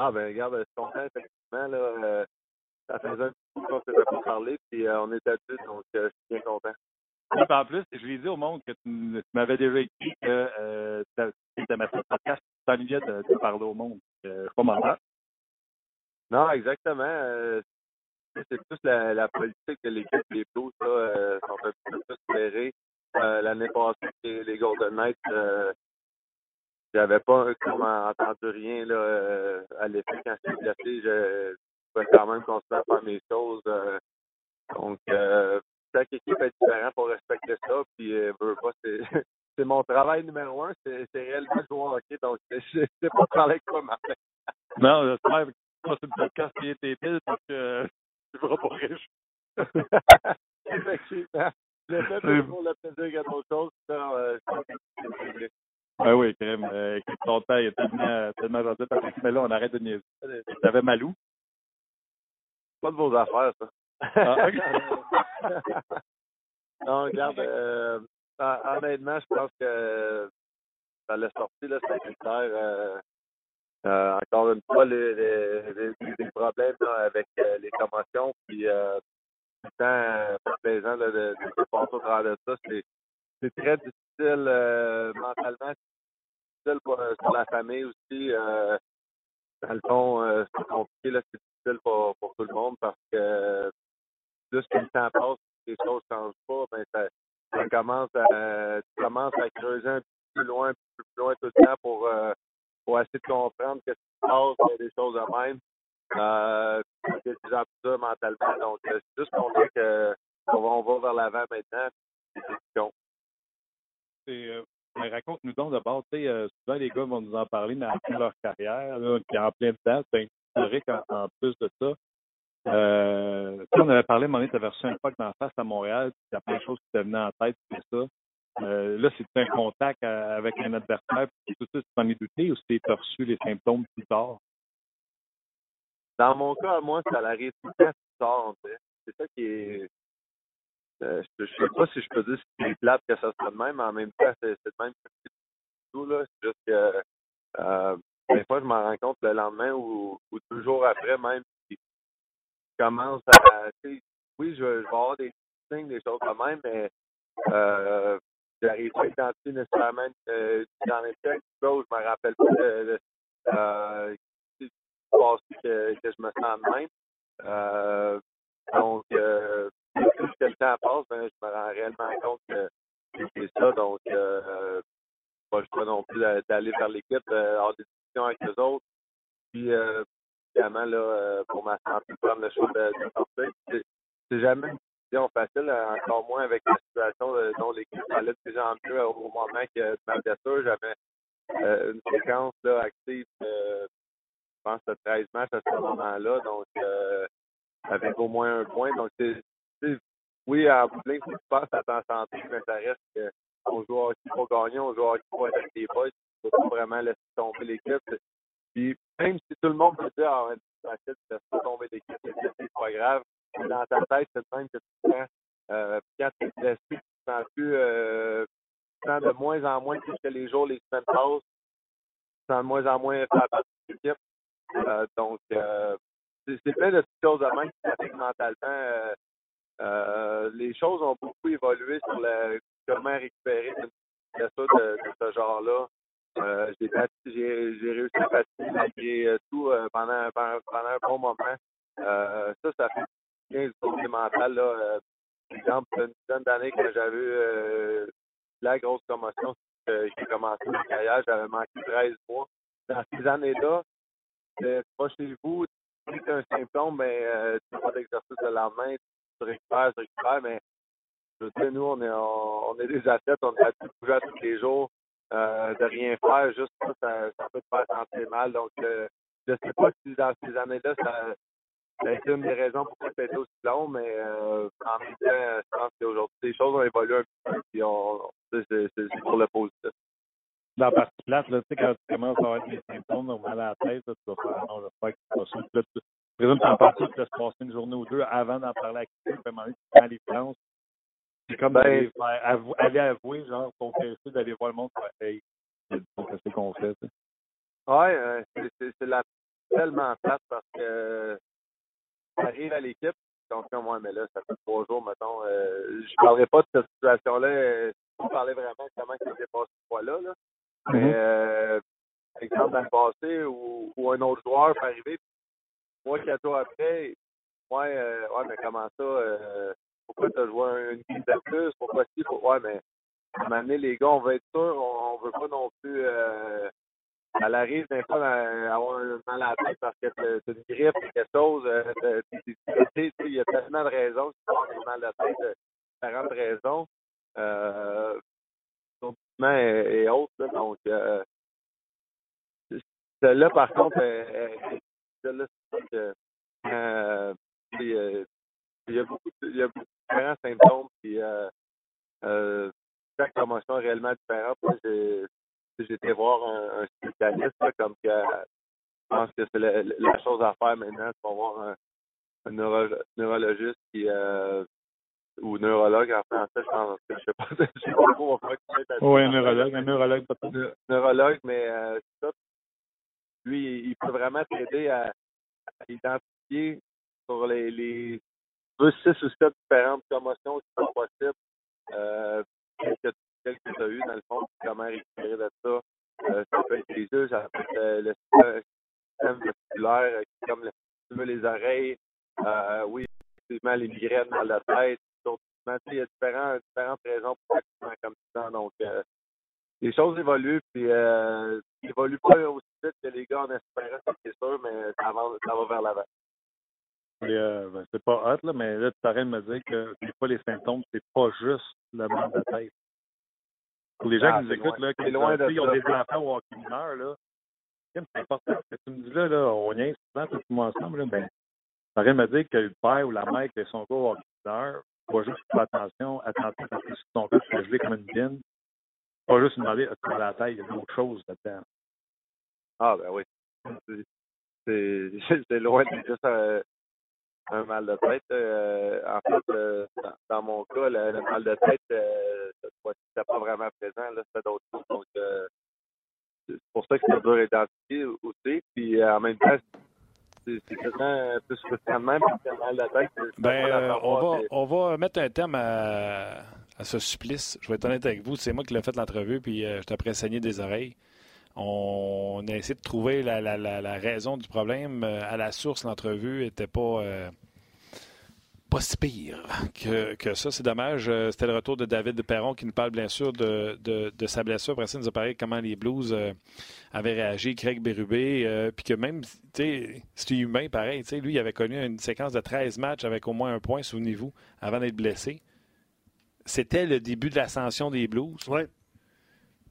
Ah, ben regarde, je suis content, effectivement. Là, euh, ça faisait un petit peu qu'on ne s'était pas parlé, puis euh, on est dessus, donc euh, je suis bien content. Oui, en plus, je lui ai dit au monde que tu, m'avais déjà écrit que euh, tu étais ma podcast, tu t'ennuyais de, de parler au monde. Euh, je pas. Non, exactement. Euh, c'est plus la, la, politique de l'équipe des Blues, là, euh, sont un peu plus serrés. Euh, L'année passée, les Golden Knights j'avais pas comment entendu rien là, euh, à l'effet quand j'étais blessé. Je pouvais quand même continuer à faire mes choses. Euh, donc, euh, chaque équipe est différente pour respecter ça. Puis, euh, pas, c'est, *laughs* c'est mon travail numéro un. C'est, c'est réellement jouer au hockey. Donc, je sais pas parler avec toi, Martin. *laughs* non, j'espère que c'est une podcast qui est épile parce que *laughs* tu ne pas riche. Effectivement. Le fait pour le plaisir y a d'autres choses, ça, euh, c'est ah oui, crème. Euh, écoute, ton père est tellement, tellement gentil mais là, on arrête de niaiser. T'avais Malou? Pas de vos affaires, ça. Ah, *laughs* non, regarde, euh, honnêtement, je pense que ça l'a sorti, là, c'est euh, euh, encore une fois, les, les, les problèmes avec euh, les commotions, puis euh, tout le temps, euh, plaisant là, de, de, passer au travers de ça. C'est, c'est très difficile euh, mentalement, difficile pour, euh, pour, la famille aussi. Euh, dans le fond, euh, c'est compliqué, là, c'est difficile pour, tout le monde parce que plus que le temps passe, les choses ne changent pas, ben ça, ça commence à tu commences à creuser un peu plus loin, un peu plus loin tout le temps pour, pour essayer de comprendre qu'est-ce qui se passe, des choses de même. C'est de plus mentalement. Donc, c'est juste content que on va, on va vers l'avant maintenant. C'est euh, raconte-nous donc d'abord, tu sais, euh, souvent les gars vont nous en parler dans leur carrière, qui est en plein dedans, c'est historique en, en, plus de ça. Euh, on avait parlé, à un moment donné, tu avais reçu un pack d'en face à Montréal, puis il y a plein de choses qui te venaient en tête, tout ça. Euh, là, c'est un contact avec un adversaire, puis tout ça, tu t'en es douté ou tu as reçu les symptômes plus tard? Dans mon cas, moi, ça arrive tout plus tard, C'est ça qui est euh, je sais pas si je peux dire que c'est plate que ça soit de même, mais en même temps, c'est de même tout. Là. C'est juste que euh, des fois, je m'en rends compte le lendemain ou, ou deux jours après même, je commence à. Oui, je, je vais avoir des signes, des choses de même, mais euh, j'arrive pas à identifier nécessairement euh, dans les textes. Où je me rappelle pas de, euh, que, que je me sens de même. Donc, euh, plus temps passe, ben, je me rends réellement compte que c'est ça. Donc, euh, pas le choix non plus d'aller vers l'équipe, euh, avoir des discussions avec les autres. Puis, euh, évidemment, là, euh, pour ma santé, prendre le choix de, de sortir. C'est jamais une décision facile, encore moins avec la situation dont l'équipe allait de plus en mieux au moment que ma blessure. J'avais euh, une séquence là, active, euh, je pense, de 13 matchs à ce moment-là. Donc, euh, avec au moins un point. Donc, c'est oui, en bout de ligne, tu penses à ta santé, mais ça reste qu'on joue au hockey pour gagner, on joue hockey pour être avec les boys, ne peux pas vraiment laisser tomber l'équipe. Puis même si tout le monde peut dire, ah, tu laisses pas tomber l'équipe, c'est pas grave, dans ta tête, c'est le même que tu sens. Euh, quand tu es blessé, tu sens plus, euh, tu sens de moins en moins, plus que les jours, les semaines passent, tu sens de moins en moins faire partie de l'équipe. Euh, donc, euh, c'est plein de petites choses de même qui t'affectent mentalement. Euh, les choses ont beaucoup évolué sur la, comment récupérer une blessure de, ce genre-là. Euh, j'ai, j'ai, réussi à patiner malgré euh, tout pendant, pendant, un bon moment. Ça, ça fait bien du côté mental. Là. Exemple, une dizaine d'années que j'avais eu la grosse commotion a commencé ma carrière, j'avais manqué 13 mois. dans ces années-là, pas chez vous, as un symptôme, mais tu fais pas d'exercice le lendemain, tu récupères, tu récupères, mais je veux dire, nous, on est, on, est des athlètes, on est à bouger tous les jours, euh, de rien faire, juste ça, ça, peut te faire sentir mal. Donc, euh, je sais pas si dans ces années-là, ça, ça a été une des raisons pourquoi ça a été aussi long, mais euh, en même temps, je pense qu'aujourd'hui, les choses ont évolué un peu, puis on, c'est pour le positif. La partie plate, là, tu sais, quand tu commences à avoir des symptômes, ou mal à la tête, là, tu vas faire non, j'espère que c'est pas ça. Présume t'en parles tu laisses passer une journée ou deux avant d'en parler à quelqu'un, puis à un moment donné, tu prends les planches. C'est comme Ben- aller, avou- aller avouer, genre, ton péché d'aller voir le monde, hey, c'est qu'on fait. Ouais, euh, c'est- la tellement plate parce que euh, arrive à l'équipe, donc comme moi, mais là, ça fait trois jours, mettons. Euh, je parlerai pas de cette situation-là. Euh, je parler vraiment de comment ça s'est passé cette fois-là. Là. Mais euh, par exemple, dans le passé, où, où un autre joueur peut arriver, moi, quatre jours après, ouais, euh, ouais, mais comment ça? Euh, pourquoi tu as joué un- une game de plus? Pourquoi si? Pour... Ouais, mais à les gars, on veut être sûr, on, on veut pas non plus. Euh, elle arrive des fois à avoir un mal à parce que t'as t'as une grippe quelque chose. euh, t'as- Il y a tellement de raisons qui font des mal tête, euh, différentes raisons. Euh, et, et autres. là. donc, euh, celle-là, par contre, euh, euh, euh, euh, il y a beaucoup de, il y a beaucoup de différents symptômes. Puis, euh, euh, chaque promotion est réellement différente. J'ai été voir un, un spécialiste, là, comme que je pense que c'est la, la chose à faire maintenant, c'est voir un, un neuro- neurologiste qui euh, ou neurologue en français, je pense que je sais pas, *laughs* je sais pas trop on va Oui, un neurologue, un neurologue, peut-être. Ne- neurologue, mais euh, c'est ça. Lui, il peut vraiment t'aider à, à identifier sur les, les deux, six ou sept différentes commotions qui sont possibles. Euh, que tu as eues, dans le fond, comment récupérer de ça. Euh, ça peut être les yeux, ça peut être euh, le système- vestibulaire, euh, comme le, tu veux, les oreilles. Euh, oui, effectivement, les migraines, mal de tête. Il y a différentes raisons pour ça comme ça. Donc, euh, les choses évoluent, puis euh, ils évoluent pas aussi vite que les gars en espéraient, ça, c'est sûr, mais ça va, ça va vers l'avant. Euh, ben, c'est pas hot, là, mais là, tu arrêtes de me dire que des fois, les symptômes, c'est pas juste le mal de tête. Pour les gens Ah, qui nous écoutent, loin- là, qui c'est loin tu sais, de ils ont des enfants ou qui meurent, là, c'est important ce que tu me dis là, là on y est souvent tout le monde ensemble, là, ben, ça arrête de me dire que le père ou la mère qui a son gars au hockey mineur, faut juste faire attention, attention, parce que si ton gars se geler comme une bine, pas juste lui demander, as-tu mal à la tête, il y a d'autres choses là-dedans. Ah, ben oui. C'est- loin de juste un, mal de tête. Euh, en fait, euh, dans, mon cas, le, mal de tête, euh, c'était pas vraiment présent. Là, c'était d'autres choses. Donc, euh, c'est pour ça que c'est dur à identifier aussi. Puis, en même temps, c'est quasiment plus frustrant de même mal de tête, Ben, euh, d'en on, va, on va mettre un terme à, à ce supplice. Je vais être honnête avec vous. C'est moi qui l'ai fait l'entrevue, puis euh, je t'ai saigner des oreilles. On a essayé de trouver la, la- la- la raison du problème. Euh, À la source, l'entrevue n'était pas, euh, pas si pire que, que ça. C'est dommage. Euh, C'était le retour de David Perron qui nous parle bien sûr de, de- de sa blessure. Après ça, il nous a parlé comment les Blues euh, avaient réagi, Craig Berube, euh, puis que même, tu sais, c'est humain pareil. tu sais, Lui, il avait connu une séquence de 13 matchs avec au moins un point, souvenez-vous, avant d'être blessé. C'était le début de l'ascension des Blues. Oui.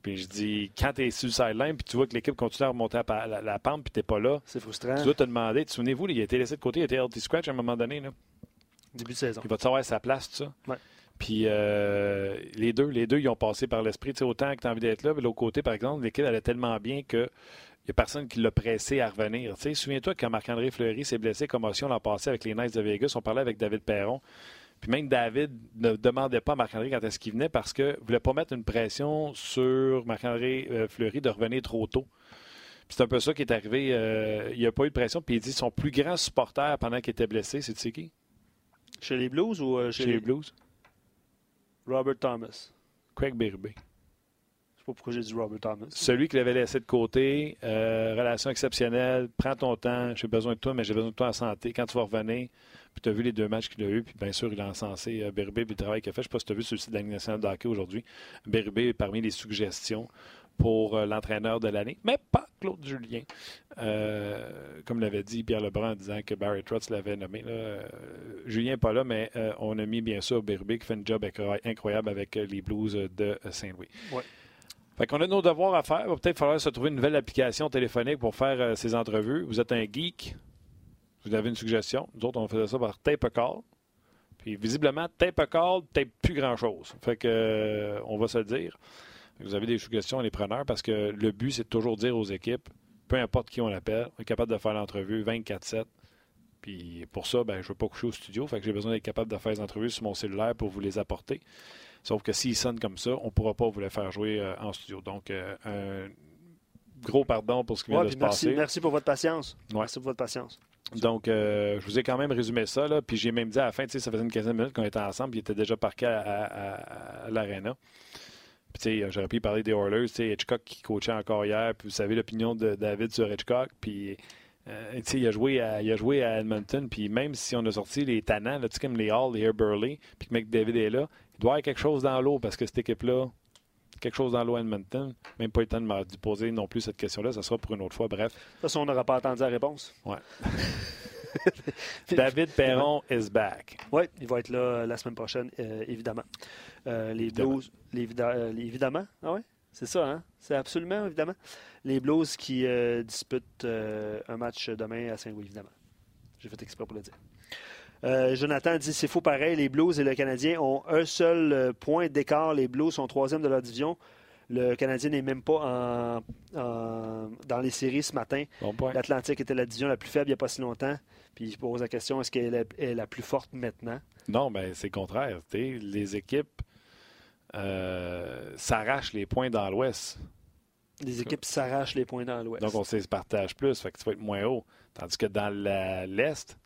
Puis je dis, quand tu es sur le sideline, puis tu vois que l'équipe continue à remonter la, pa- la- la pente, puis tu pas là, C'est frustrant. tu dois te demander, souvenez-vous, il a été laissé de côté, il a été healthy scratch à un moment donné. Là. Début de saison. Il va te savoir sa place, tout ça. Ouais. Puis euh, les deux, les deux, ils ont passé par l'esprit. Tu sais, autant que tu as envie d'être là, mais de l'autre côté, par exemple, l'équipe allait tellement bien que il n'y a personne qui l'a pressé à revenir. Tu sais, souviens-toi quand Marc-André Fleury s'est blessé, commotion l'an passé avec les Knights de Vegas, on parlait avec David Perron. Puis même David ne demandait pas à Marc-André quand est-ce qu'il venait parce qu'il ne voulait pas mettre une pression sur Marc-André euh, Fleury de revenir trop tôt. Puis c'est un peu ça qui est arrivé. euh, il n'y a pas eu de pression. Puis il dit son plus grand supporter pendant qu'il était blessé, c'est tu sais qui? Chez les Blues ou euh, chez, Chez les Blues. Robert Thomas? Craig Berube. Je sais pas pourquoi j'ai dit Robert Thomas. Celui qui l'avait laissé de côté, euh, relation exceptionnelle, prends ton temps, j'ai besoin de toi, mais j'ai besoin de toi en santé. Quand tu vas revenir, puis tu as vu les deux matchs qu'il a eu, puis bien sûr, il a encensé euh, Berube et le travail qu'il a fait. Je ne sais pas si tu as vu sur le site de la Ligue nationale de hockey aujourd'hui. Berube est parmi les suggestions pour euh, l'entraîneur de l'année, mais pas Claude Julien. Euh, comme l'avait dit Pierre Lebrun en disant que Barry Trotz l'avait nommé. Là, euh, Julien n'est pas là, mais euh, on a mis bien sûr Berube qui fait un job incroyable avec les Blues de Saint-Louis. Ouais. Fait qu'on a nos devoirs à faire. Il va peut-être falloir se trouver une nouvelle application téléphonique pour faire ces entrevues. Vous êtes un geek. Vous avez une suggestion. Nous autres, on faisait ça par tape a call. Puis visiblement, tape a call, tape plus grand-chose. Fait que on va se le dire. Vous avez des suggestions, les preneurs, parce que le but, c'est de toujours dire aux équipes, peu importe qui on appelle, on est capable de faire l'entrevue 24-7. Puis pour ça, ben, je ne veux pas coucher au studio, fait que j'ai besoin d'être capable de faire les entrevues sur mon cellulaire pour vous les apporter. Sauf que s'ils sonnent comme ça, on ne pourra pas vous les faire jouer euh, en studio. Donc, euh, un gros pardon pour ce qui vient de se merci, passer. Merci pour votre patience. Merci pour votre patience. Donc, euh, je vous ai quand même résumé ça. Là, puis j'ai même dit à la fin, ça faisait une quinzaine de minutes qu'on était ensemble, puis il était déjà parqué à, à, à l'aréna. J'aurais pu parler des Oilers. Hitchcock qui coachait encore hier. Puis vous savez l'opinion de David sur Hitchcock. Puis euh, il, a joué à, il a joué à Edmonton. Puis même si on a sorti les tannants, là, comme les Hall, les Air Burley, puis que McDavid est là, il doit y avoir quelque chose dans l'eau parce que cette équipe-là, quelque chose dans l'eau à Edmonton. Même pas eu le temps de me poser non plus cette question-là. Ça sera pour une autre fois. Bref. De toute façon, on n'aura pas attendu la réponse. Ouais. *laughs* *laughs* David Perron is back. Oui, il va être là euh, la semaine prochaine, euh, évidemment. Euh, les Blues, évidemment. Ah ouais? C'est ça, hein? C'est absolument, évidemment. Les Blues qui disputent un match demain à Saint-Louis, évidemment. J'ai fait exprès pour le dire. Jonathan dit c'est faux pareil, les Blues et le Canadien ont un seul point d'écart. Les Blues sont troisième de leur division. Le Canadien n'est même pas en, dans les séries ce matin. L'Atlantique était la division la plus faible il n'y a pas si longtemps. Puis il pose la question est-ce qu'elle est la plus forte maintenant? Non, mais ben, c'est le contraire. Les équipes euh, s'arrachent les points dans l'Ouest. Les équipes s'arrachent les points dans l'Ouest. Donc on se partage plus, fait que tu vas être moins haut. Tandis que dans l'Est,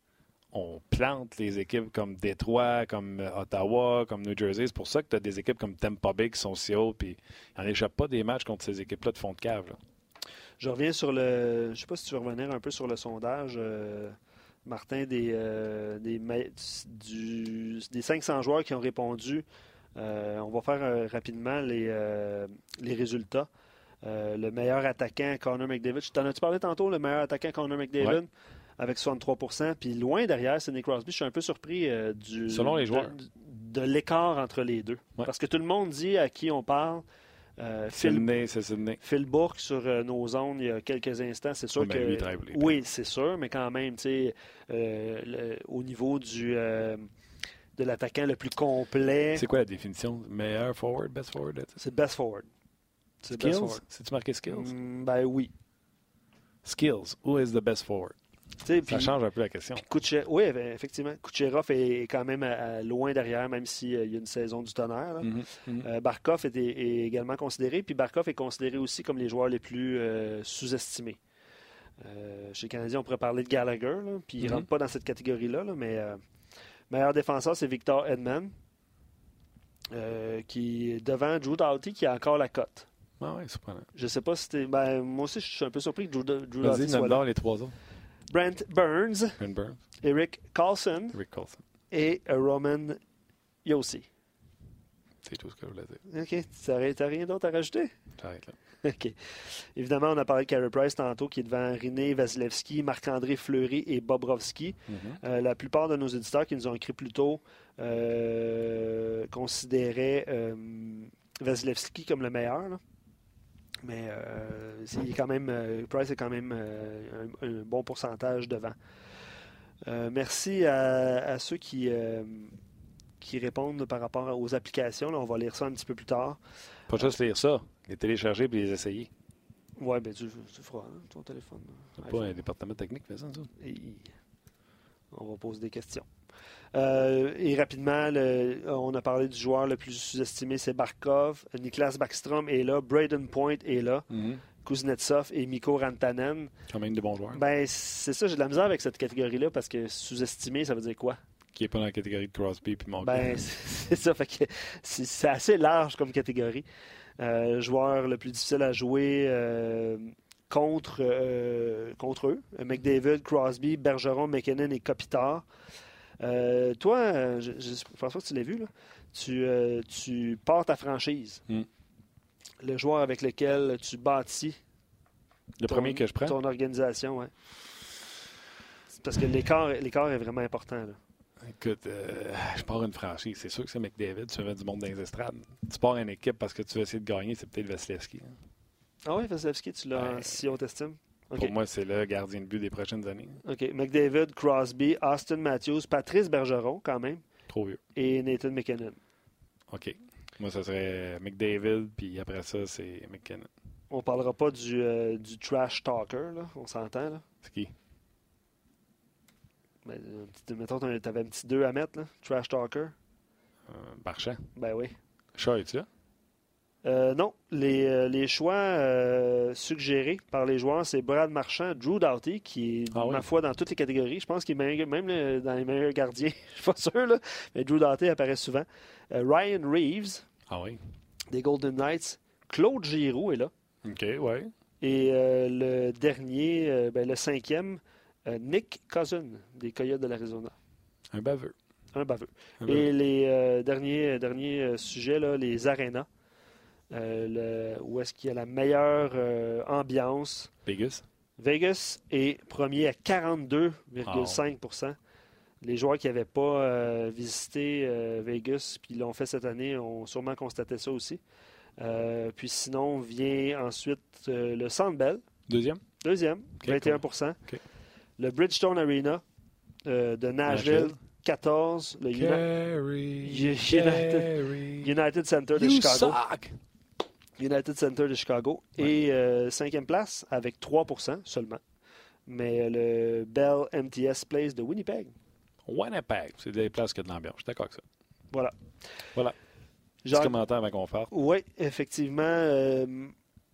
on plante les équipes comme Détroit, comme euh, Ottawa, comme New Jersey. C'est pour ça que tu as des équipes comme Tampa Bay qui sont si hauts, puis il n'en échappe pas des matchs contre ces équipes-là de fond de cave. Je reviens sur le. Je sais pas si tu veux revenir un peu sur le sondage, euh, Martin, des, euh, des, des 500 joueurs qui ont répondu. on va faire rapidement les, les résultats. le meilleur attaquant, Connor McDavid. T'en as-tu parlé tantôt, le meilleur attaquant, Connor McDavid? Avec 63% Puis loin derrière, c'est Nick Crosby. Je suis un peu surpris euh, du, Selon les joueurs. de, l'écart entre les deux. Parce que tout le monde dit à qui on parle. Euh, Phil, c'est Phil Bourque sur euh, nos zones il y a quelques instants, c'est sûr que. oui, c'est sûr, mais quand même, tu sais, euh, au niveau du de l'attaquant le plus complet. C'est quoi la définition? Meilleur forward, best forward C'est best forward. Skills? C'est-tu marqué skills? Mm, Ben oui. Skills. Who is the best forward? Ça change un peu la question. oui, effectivement. Kucherov est quand même loin derrière, même s'il y a une saison du tonnerre. Mm-hmm, mm-hmm. Euh, Barkov est, également considéré. Puis Barkov est considéré aussi comme les joueurs les plus euh, sous-estimés. Euh, chez les Canadiens, on pourrait parler de Gallagher, puis il ne mm-hmm. rentre pas dans cette catégorie-là. mais meilleur défenseur, c'est Victor Edman, qui est devant Drew Doughty, qui a encore la cote. Ah oui, Je sais pas si c'était. Ben, moi aussi, je suis un peu surpris que Drew, Drew Doughty soit là. les trois autres. Brent Burns, Eric Carlson, et Roman Yossi. C'est tout ce que je voulais dire. OK. Tu n'as rien d'autre à rajouter? J'arrête là. OK. Évidemment, on a parlé de Carey Price tantôt, qui est devant René Vasilevski, Marc-André Fleury et Bobrovski. Mm-hmm. Euh, la plupart de nos éditeurs qui nous ont écrit plus tôt euh, considéraient euh, Vasilevski comme le meilleur. Là. Mais euh, est quand même, euh, Price est quand même euh, un, bon pourcentage devant. merci à, ceux qui, qui répondent par rapport aux applications. on va lire ça un petit peu plus tard. Pas juste lire ça, les télécharger et les essayer. Oui, bien, tu, feras hein, ton téléphone. C'est pas un département technique faisant ça. on va poser des questions. Euh, et rapidement, on a parlé du joueur le plus sous-estimé, c'est Barkov. Niklas Backstrom est là. Braden Point est là. Mm-hmm. Kuznetsov et Mikko Rantanen. Quand même de bons joueurs. Ben, c'est ça, j'ai de la misère avec cette catégorie-là parce que sous-estimé, ça veut dire quoi? Qui n'est pas dans la catégorie de Crosby puis Ben, *laughs* c'est ça. Fait que c'est assez large comme catégorie. Euh, joueur le plus difficile à jouer euh, contre, contre eux. McDavid, Crosby, Bergeron, McKinnon et Kopitar. Euh, toi, je, je, pense que tu l'as vu, là. Tu, euh, pars ta franchise. Hmm. Le joueur avec lequel tu bâtis Le ton- premier que je prends? Ton organisation, oui. Parce que l'écart l'écart est vraiment important. Là. Écoute, euh, je pars une franchise. C'est sûr que c'est McDavid. Tu veux du monde dans les estrades. Tu pars une équipe parce que tu veux essayer de gagner, c'est peut-être Vasilevski. hein. Ah oui, Vasilevski, tu l'as Ouais. si on t'estime? Pour moi, c'est le gardien de but des prochaines années. OK. McDavid, Crosby, Austin Matthews, Patrice Bergeron, quand même, Trop vieux. et Nathan McKinnon. OK. Moi, ça serait McDavid, puis après ça, c'est McKinnon. On parlera pas du, euh, du trash talker, là. On s'entend, là. C'est qui? Ben, un petit- mettons, t'avais un petit 2 à mettre, là. Trash talker. Euh. Ben oui. Chat, es-tu là? Euh, non, les, euh, les choix euh, suggérés par les joueurs, c'est Brad Marchand, Drew Doughty, qui est, Ah oui. ma foi, dans toutes les catégories. Je pense qu'il est même le- dans les meilleurs gardiens. *laughs* Je suis pas sûr, là. Mais Drew Doughty apparaît souvent. Euh, Ryan Reeves, Ah oui. des Golden Knights. Claude Giroux est là. OK, ouais. Et le dernier, ben, le cinquième, Nick Cousin, des Coyotes de l'Arizona. Un baveux. Un baveux. Un baveux. Et les derniers, derniers sujets, là, les arénas. Euh, le- où est-ce qu'il y a la meilleure euh, ambiance? Vegas. Vegas est premier à 42,5% Les joueurs qui n'avaient pas euh, visité euh, Vegas puis l'ont fait cette année ont sûrement constaté ça aussi. Euh, puis sinon vient ensuite le Sandbell, Deuxième? deuxième, Ok, 21 OK. Le Bridgestone Arena de Nashville, Nashville. 14 Le. United-. United Center de You Chicago. suck! United Center de Chicago. Et euh, cinquième place avec 3% seulement. Mais le Bell MTS Place de Winnipeg. Winnipeg. C'est des places qui ont de l'ambiance. Je suis d'accord avec ça. Voilà. Voilà. Petit commentaire avant qu'on parte. Oui, effectivement, euh,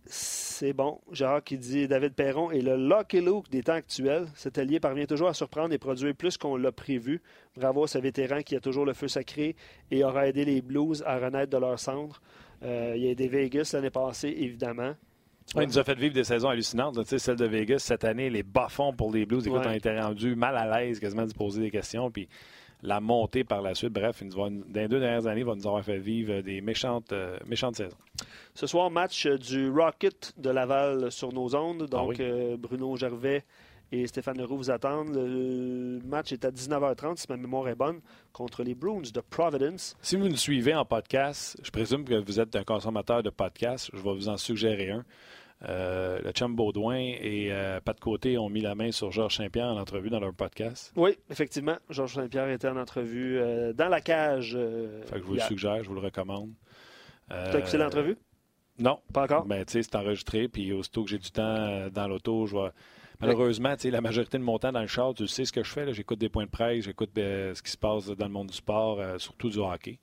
c'est bon. Gérard qui dit David Perron est le Lucky Luke des temps actuels. Cet allié parvient toujours à surprendre et produire plus qu'on l'a prévu. Bravo à ce vétéran qui a toujours le feu sacré et aura aidé les Blues à renaître de leur cendre. Euh, il a aidé Vegas l'année passée, évidemment. Ouais, il nous a fait vivre des saisons hallucinantes. là. Tu sais, celle de Vegas, cette année, les bas-fonds pour les Blues. Écoute, Ouais. on était rendu mal à l'aise quasiment de se poser des questions. Puis la montée par la suite, bref, il nous va- dans les deux dernières années, il va nous avoir fait vivre des méchantes, euh, méchantes saisons. Ce soir, match du Rocket de Laval sur nos ondes. Donc, Ah oui. euh, Bruno Gervais et Stéphane Leroux vous attendent. Le match est à 19h30, si ma mémoire est bonne, contre les Bruins de Providence. Si vous nous suivez en podcast, je présume que vous êtes un consommateur de podcasts. Je vais vous en suggérer un. Euh, le chum Baudouin et euh, Pat Côté ont mis la main sur Georges Saint-Pierre en entrevue dans leur podcast. Oui, effectivement. Georges Saint-Pierre était en entrevue euh, dans la cage. euh, Fait que je vous le suggère, je vous le recommande. Euh, T'as écouté l'entrevue? Non. Pas encore? Ben, tu sais, c'est enregistré, puis aussitôt que j'ai du temps dans l'auto, je vais. Malheureusement, la majorité de mon temps dans le char, tu sais ce que je fais. J'écoute des points de presse, j'écoute euh, ce qui se passe dans le monde du sport, euh, surtout du hockey.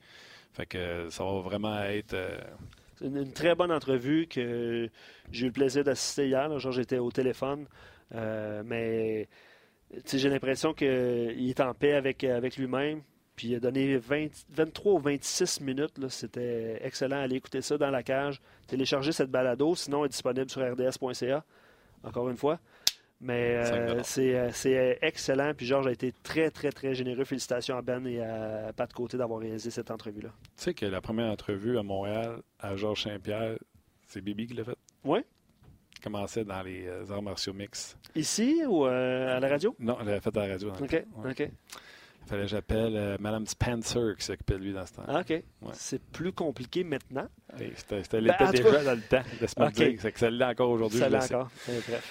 Fait que euh, ça va vraiment être. C'est une, très bonne entrevue que j'ai eu le plaisir d'assister hier. là. Genre, j'étais au téléphone. Mais j'ai l'impression qu'il est en paix avec, avec lui-même. Puis il a donné 20 23 ou 26 minutes. C'était excellent. Allez écouter ça dans la cage. Télécharger cette balado. Sinon, elle est disponible sur rds.ca. Encore une fois. Mais euh, dollars. c'est euh, excellent. Puis Georges a été très, très, très généreux. Félicitations à Ben et à Pat Côté d'avoir réalisé cette entrevue-là. Tu sais que la première entrevue à Montréal à Georges Saint-Pierre, c'est Bibi qui l'a fait. Oui? Commençait dans les euh, arts martiaux mix. Ici ou euh, à la radio? Non, elle l'avait fait à la radio. OK. Ouais. OK. Il fallait que j'appelle euh, Mme Spencer qui s'occupait de lui dans ce temps. OK. C'est plus compliqué maintenant? C'était c'était Ben, en l'était tout déjà dans le temps. Laisse-moi OK. te dire. C'est que ça l'est encore aujourd'hui. Ça l'est encore.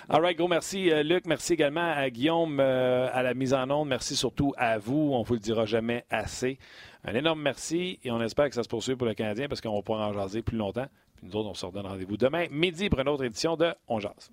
All right, gros merci euh, Luc. Merci également à Guillaume euh, à la mise en onde. Merci surtout à vous. On vous le dira jamais assez. Un énorme merci et on espère que ça se poursuit pour le Canadien parce qu'on va pouvoir en jaser plus longtemps. Puis nous autres, on se redonne rendez-vous demain midi pour une autre édition de On jase.